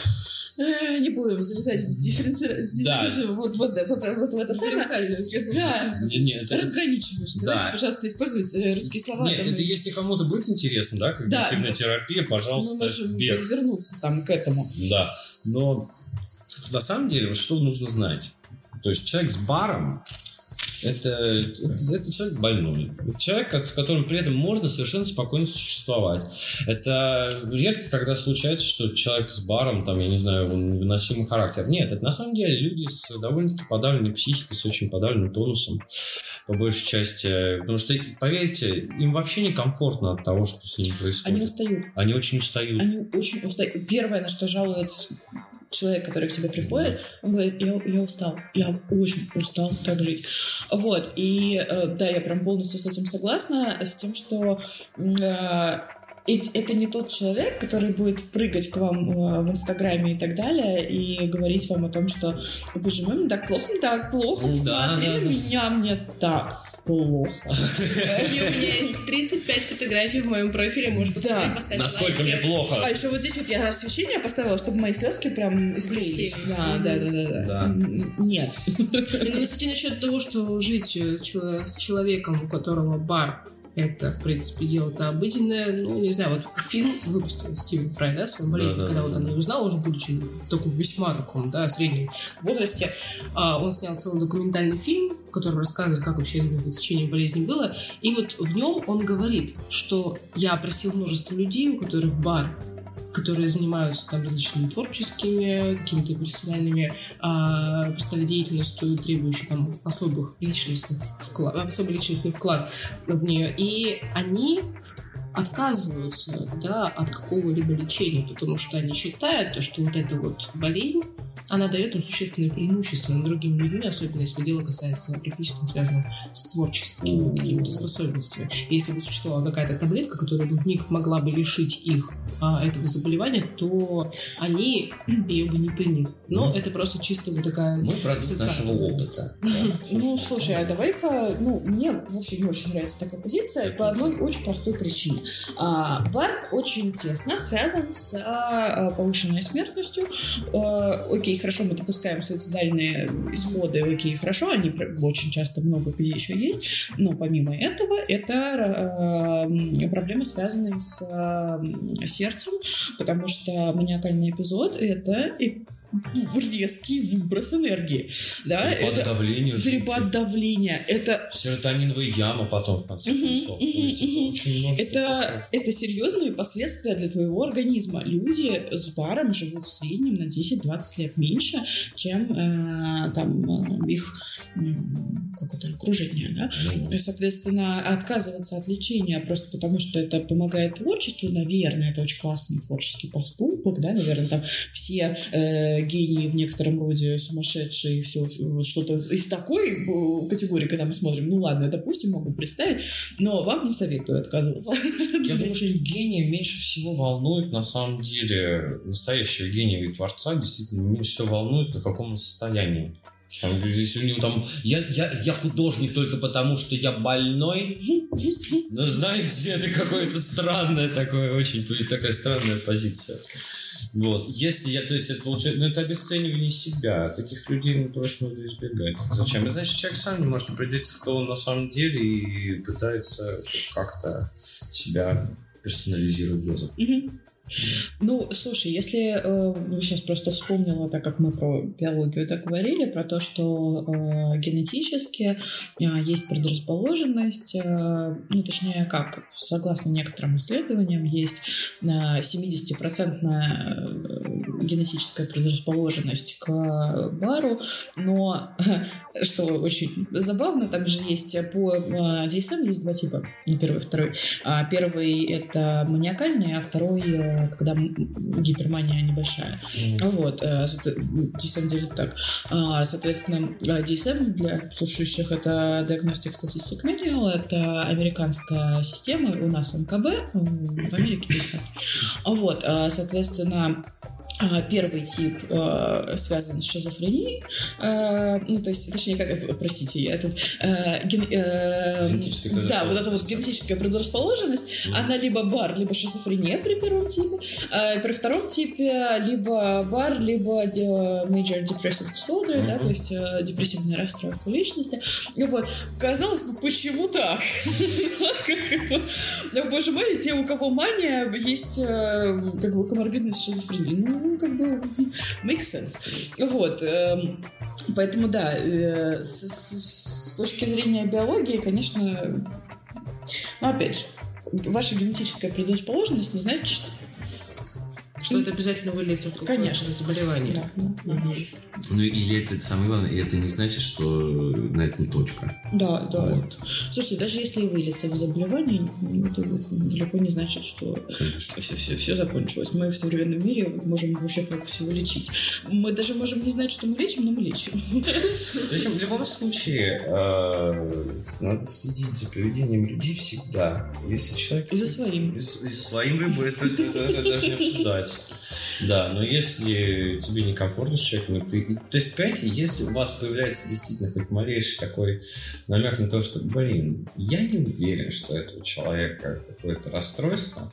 Э, Не будем залезать в дифференци... Да. Вот, вот, вот, вот в это самое. Дифференциальную. Да. Не- не, это- Разграничиваешь. Да. Давайте, пожалуйста, используйте э, русские слова. Нет, это если кому-то будет интересно, да, Да. когнитивная терапия, Мы пожалуйста, можем бег. вернуться там к этому. Да, но на самом деле, что нужно знать? То есть человек с баром это, это человек больной. Это человек, с которым при этом можно совершенно спокойно существовать. Это редко, когда случается, что человек с баром, там, я не знаю, он невыносимый характер. Нет, это на самом деле люди с довольно-таки подавленной психикой, с очень подавленным тонусом, по большей части. Потому что, поверьте, им вообще некомфортно от того, что с ними происходит. Они устают. Они очень устают. Они очень устают. Первое, на что жалуется человек, который к тебе приходит, он говорит, я, я устал, я очень устал так жить. Вот, и э, да, я прям полностью с этим согласна, с тем, что э, эт- это не тот человек, который будет прыгать к вам э, в Инстаграме и так далее и говорить вам о том, что, боже мой, мне так плохо, мне так плохо, Да, посмотри да, на да. меня, мне так плохо. И у меня есть 35 фотографий в моем профиле, можешь посмотреть, Да. поставить Насколько лайки. мне плохо. А еще вот здесь вот я освещение поставила, чтобы мои слезки прям. Блестели. Да, да, да, да, да. Нет. И, ну, кстати, насчет того, что жить э, с человеком, у которого бар это, в принципе, дело-то обыденное. Ну, не знаю, вот фильм выпустил Стивен Фрай, да, свою болезнь, Да, да, когда да, вот она ее узнала, уже будучи в таком весьма таком, да, среднем возрасте. А, он снял целый документальный фильм, в котором рассказывает, как вообще это течение болезни было. И вот в нем он говорит, что я опросил множество людей, у которых бар которые занимаются там различными творческими, какими-то профессиональными, а, профессиональной деятельностью, требующей там особых личностных вклад, особый личностный вклад в нее. И они отказываются да, от какого-либо лечения, потому что они считают, то, что вот эта вот болезнь, она дает им существенное преимущество над другими людьми, особенно если дело касается практически связанным с творческими какими-то способностями. Если бы существовала какая-то таблетка, которая бы в миг могла бы лишить их а, этого заболевания, то они ее бы не приняли. Но Мгм. это просто чисто вот такая Мы продукт нашего опыта. Ну, слушай, а давай-ка, ну, мне вообще не очень нравится такая позиция по одной очень простой причине. А, бар очень тесно связан с а, повышенной смертностью. А, окей, хорошо, мы допускаем суицидальные исходы, окей, хорошо, они очень часто много где еще есть, но помимо этого это а, проблемы, связанные с а, сердцем, потому что маниакальный эпизод — это резкий выброс энергии. Да, Перепад это давления жуткий. перепад давления. Это Серотониновая яма потом, в конце концов. Есть это Это, это серьезные последствия для твоего организма. Люди с баром живут в среднем на 10-20 лет меньше, чем э, там э, их как это, окружение, да? И, соответственно, отказываться от лечения просто потому, что это помогает творчеству, наверное, это очень классный творческий поступок, да, наверное, там все э, гении в некотором роде сумасшедшие, все, вот что-то из такой э, категории, когда мы смотрим, ну ладно, допустим, могу представить, но вам не советую отказываться. Я думаю, что гения меньше всего волнует, на самом деле, настоящего гения и творца действительно меньше всего волнует, на каком он состоянии. Там, если у него там, я, я, я художник только потому, что я больной, ну, знаете, это какое-то странное такое, очень такая странная позиция. Вот. Если я, то есть это получается, ну, это обесценивание себя. Таких людей ну, просто надо избегать. Зачем? И значит, человек сам не может определиться, кто он на самом деле, и пытается как-то себя персонализировать глаза. Мгм. Ну, слушай, если э, ну, сейчас просто вспомнила, так как мы про биологию так говорили, про то, что э, генетически э, есть предрасположенность, э, ну, точнее, как, согласно некоторым исследованиям, есть э, 70% генетическая предрасположенность к бару, но, что очень забавно, там же есть по э, DSM есть два типа, первый и второй. А Первый — это маниакальный, а второй э, когда м- гипермания небольшая. Вот, э, соот- DSM делит так. А, Соответственно, э, DSM для слушающих это Diagnostic Statistics Manual, это американская система, у нас МКБ, в Америке DSM. Вот, соответственно, Первый тип э, связан с шизофренией, э, ну, то есть, точнее, как, это, простите, я тут... э, ген- э, Генетическая Да, вот эта вот генетическая предрасположенность, Мгм. она либо бар, либо шизофрения при первом типе, а при втором типе либо бар, либо де- major depressive disorder, да, Мгм. то есть э, депрессивное расстройство личности. И вот, казалось бы, почему так? Ну, Боже мой, те, у кого мания, есть э, как бы коморбидность шизофрении. Ну, как бы, make sense. Вот. эм, Поэтому, да, э, с, с- с точки зрения биологии, конечно, ну, опять же, ваша генетическая предрасположенность не значит, что... Что это обязательно выльется в какое-то Конечно. заболевание. Да, Мгм. Ну или это самое главное, и это не значит, что на этом точка. да, да. Вот. Слушайте, даже если и выльется в заболевание, это далеко не значит, что все, все, все закончилось. Мы в современном мире можем вообще много всего лечить. Мы даже можем не знать, что мы лечим, но мы лечим. Причем в любом случае э, надо следить за поведением людей всегда. Если человек... И за своим. И за, и своим это даже не обсуждать. Да, но если тебе некомфортно с человеком, ты... То есть, понимаете, если у вас появляется действительно хоть малейший такой намек на то, что, блин, я не уверен, что этого человека какое-то расстройство,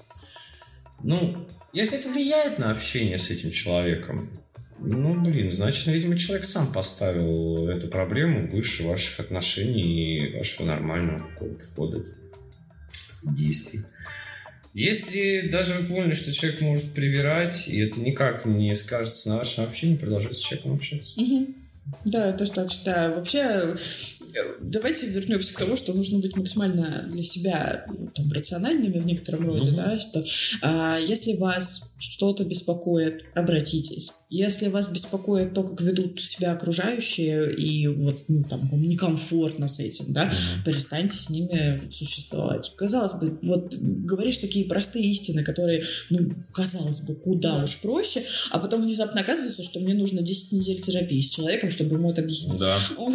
ну, если это влияет на общение с этим человеком, ну, блин, значит, видимо, человек сам поставил эту проблему выше ваших отношений и вашего нормального какого-то хода действий. Если даже вы поняли, что человек может привирать, и это никак не скажется на вашем общении, продолжайте с человеком общаться. Мгм. Да, я тоже так считаю. Вообще, э, давайте вернемся к тому, что нужно быть максимально для себя ну, там, рациональными в некотором роде, да, что а, если вас что-то беспокоит, обратитесь. Если вас беспокоит то, как ведут себя окружающие, и вот ну, там вам некомфортно с этим, да, перестаньте с ними существовать. Казалось бы, вот говоришь такие простые истины, которые, ну, казалось бы, куда уж проще, а потом внезапно оказывается, что мне нужно 10 недель терапии с человеком, чтобы ему это объяснить. Да. Но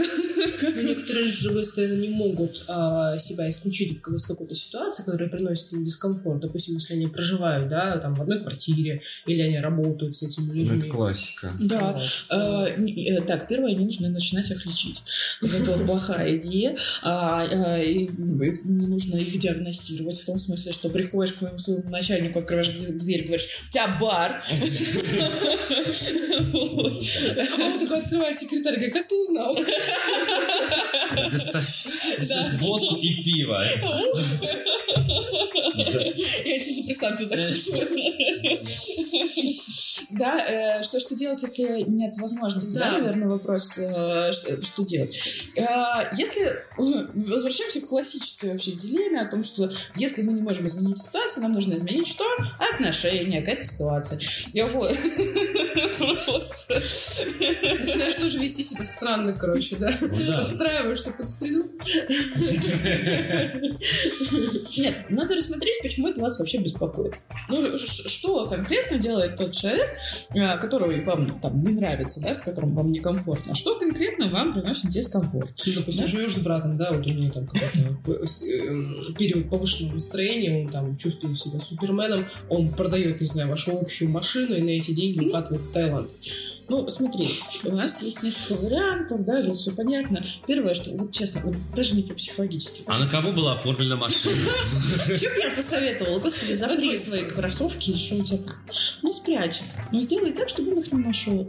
некоторые люди, с другой стороны, не могут а, себя исключить в какой-то ситуации, которая приносит им дискомфорт. Допустим, если они проживают, да, там, в одной квартире, или они работают с этими Ну, людьми. это классика. Да. Вот. Э, э, Так, первое, не нужно начинать их лечить. Вот это вот плохая идея. А, а, и Не нужно их диагностировать в том смысле, что приходишь к своему своему начальнику, открываешь дверь, говоришь, у тебя бар. А он такой открывает секретарь, говорит, как ты узнал? Достать водку и пиво. И антидепрессанты заканчивают. Да, э, что, что делать, если нет возможности? Да, наверное, вопрос, э, что, делать. Э, Если возвращаемся к классической вообще дилемме о том, что если мы не можем изменить ситуацию, нам нужно изменить что? Отношение к этой ситуации. Я вот. Просто. Начинаешь тоже вести себя странно, короче, да? да. Подстраиваешься под среду. Нет, надо рассмотреть, почему это вас вообще беспокоит. Ну, что конкретно делает тот человек, а, который вам там не нравится, да, с которым вам некомфортно? Что конкретно вам приносит дискомфорт? Ну, допустим, живешь с братом, да, вот у него там какой-то с- эм, период повышенного настроения, он там чувствует себя суперменом, он продает, не знаю, вашу общую машину и на эти деньги укатывает в Таиланд. Ну, смотри, у нас есть несколько вариантов, да, здесь все понятно. Первое, что, вот честно, вот даже не про психологический. А на кого была оформлена машина? Что бы я посоветовала? Господи, запри Давай. свои кроссовки или что у тебя. Ну, спрячь. Но сделай так, чтобы он их не нашел.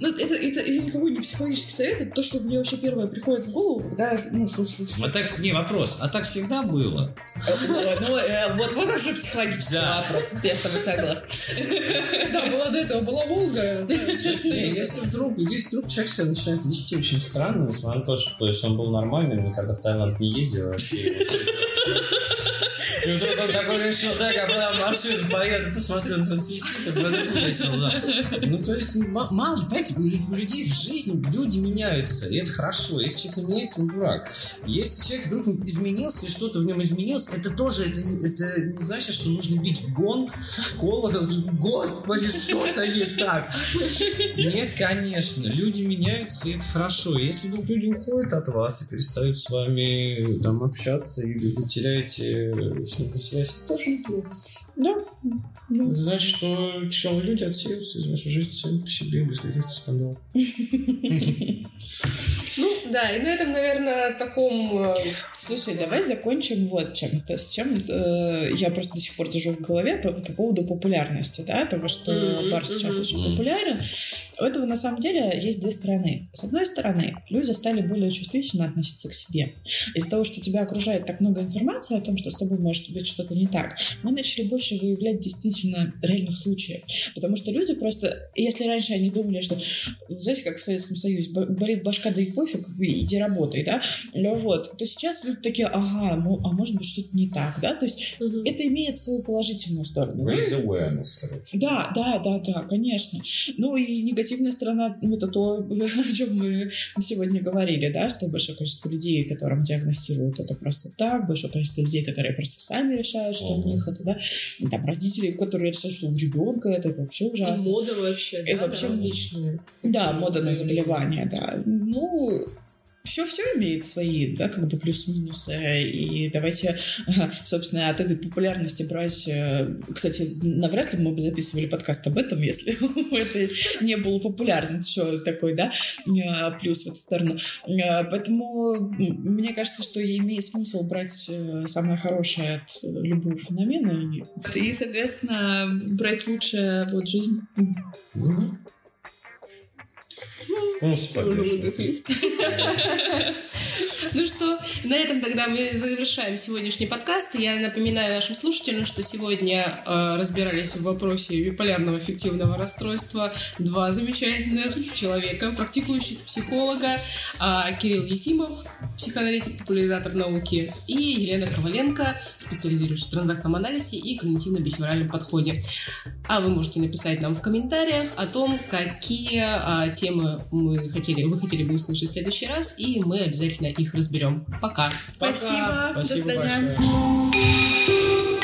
Ну, это, это, никакой не психологический совет, это то, что мне вообще первое приходит в голову, когда, ну, что, что, что- А так, не вопрос, а так всегда было. Э, Ну, э, вот, вот уже психологический вопрос, я с тобой согласна. Да, была до этого, была Волга. Не, если вдруг, если вдруг человек себя начинает вести очень странно, несмотря на то, что то есть он был нормальным, никогда в Таиланд не ездил, вообще. И вдруг он такой решил, да, я продам машину, поеду, посмотрю на трансвеститов, весело, да. Ну, то есть, мало, понимаете, у людей в жизни люди меняются, и это хорошо. Если человек не меняется, он дурак. Если человек вдруг изменился, и что-то в нем изменилось, это тоже, это, не- это не значит, что нужно бить в гонг, в колокол, господи, что-то не так. Нет, конечно, люди меняются, и это хорошо. Если вдруг люди уходят от вас и перестают с вами там общаться, или вы теряете с ними связь, это тоже неплохо. Да. Это значит, что тяжелые люди отсеются из вашей жизни сами по себе, без каких-то скандалов. Ну, да, и на этом, наверное, таком... Слушай, давай закончим вот чем. То с чем э, я просто до сих пор держу в голове по, по поводу популярности, да, того, что Мгм, бар сейчас мгм. очень популярен. У этого на самом деле есть две стороны. С одной стороны, люди стали более чувствительно относиться к себе. Из-за того, что тебя окружает так много информации о том, что с тобой может быть что-то не так, мы начали больше выявлять действительно реальных случаев. Потому что люди просто, если раньше они думали, что, знаете, как в Советском Союзе, бо- болит башка, да и пофиг, иди работай, да, ну вот, то сейчас люди такие, ага, ну, а может быть что-то не так, да, то есть мгм. это имеет свою положительную сторону. Ну, Raise awareness, короче. да, да, да, да, конечно. Ну и негативная сторона, ну, это то, о чем мы сегодня говорили, да, что большое количество людей, которым диагностируют это просто так, большое количество людей, которые просто сами решают, что у Мгм. них это, да, и там родители, которые решают, что у ребенка это, это вообще И ужасно. мода вообще, И да, вообще- различные. Да, мода на заболевания, да. Ну, все все имеет свои, да, как бы плюс-минусы. И давайте, собственно, от этой популярности брать... э, Кстати, навряд ли мы бы записывали подкаст об этом, если это не было популярно. Все такой, да, э, плюс в эту сторону. Э, Поэтому мне кажется, что имеет смысл брать самое хорошее от любого феномена. И, соответственно, брать лучшее от жизни. Поддерживаю. выдохлись. Ну что, на этом тогда мы завершаем сегодняшний подкаст. Я напоминаю нашим слушателям, что сегодня э, разбирались в вопросе биполярного эффективного расстройства два замечательных человека, практикующих психолога, э, Кирилл Ефимов, психоаналитик, популяризатор науки, и Елена Коваленко, специализирующаяся в транзактном анализе и когнитивно-бихевиоральном подходе. А вы можете написать нам в комментариях о том, какие а, темы мы хотели, вы хотели бы услышать в следующий раз, и мы обязательно их разберем. Пока. Спасибо. До Спасибо свидания. большое.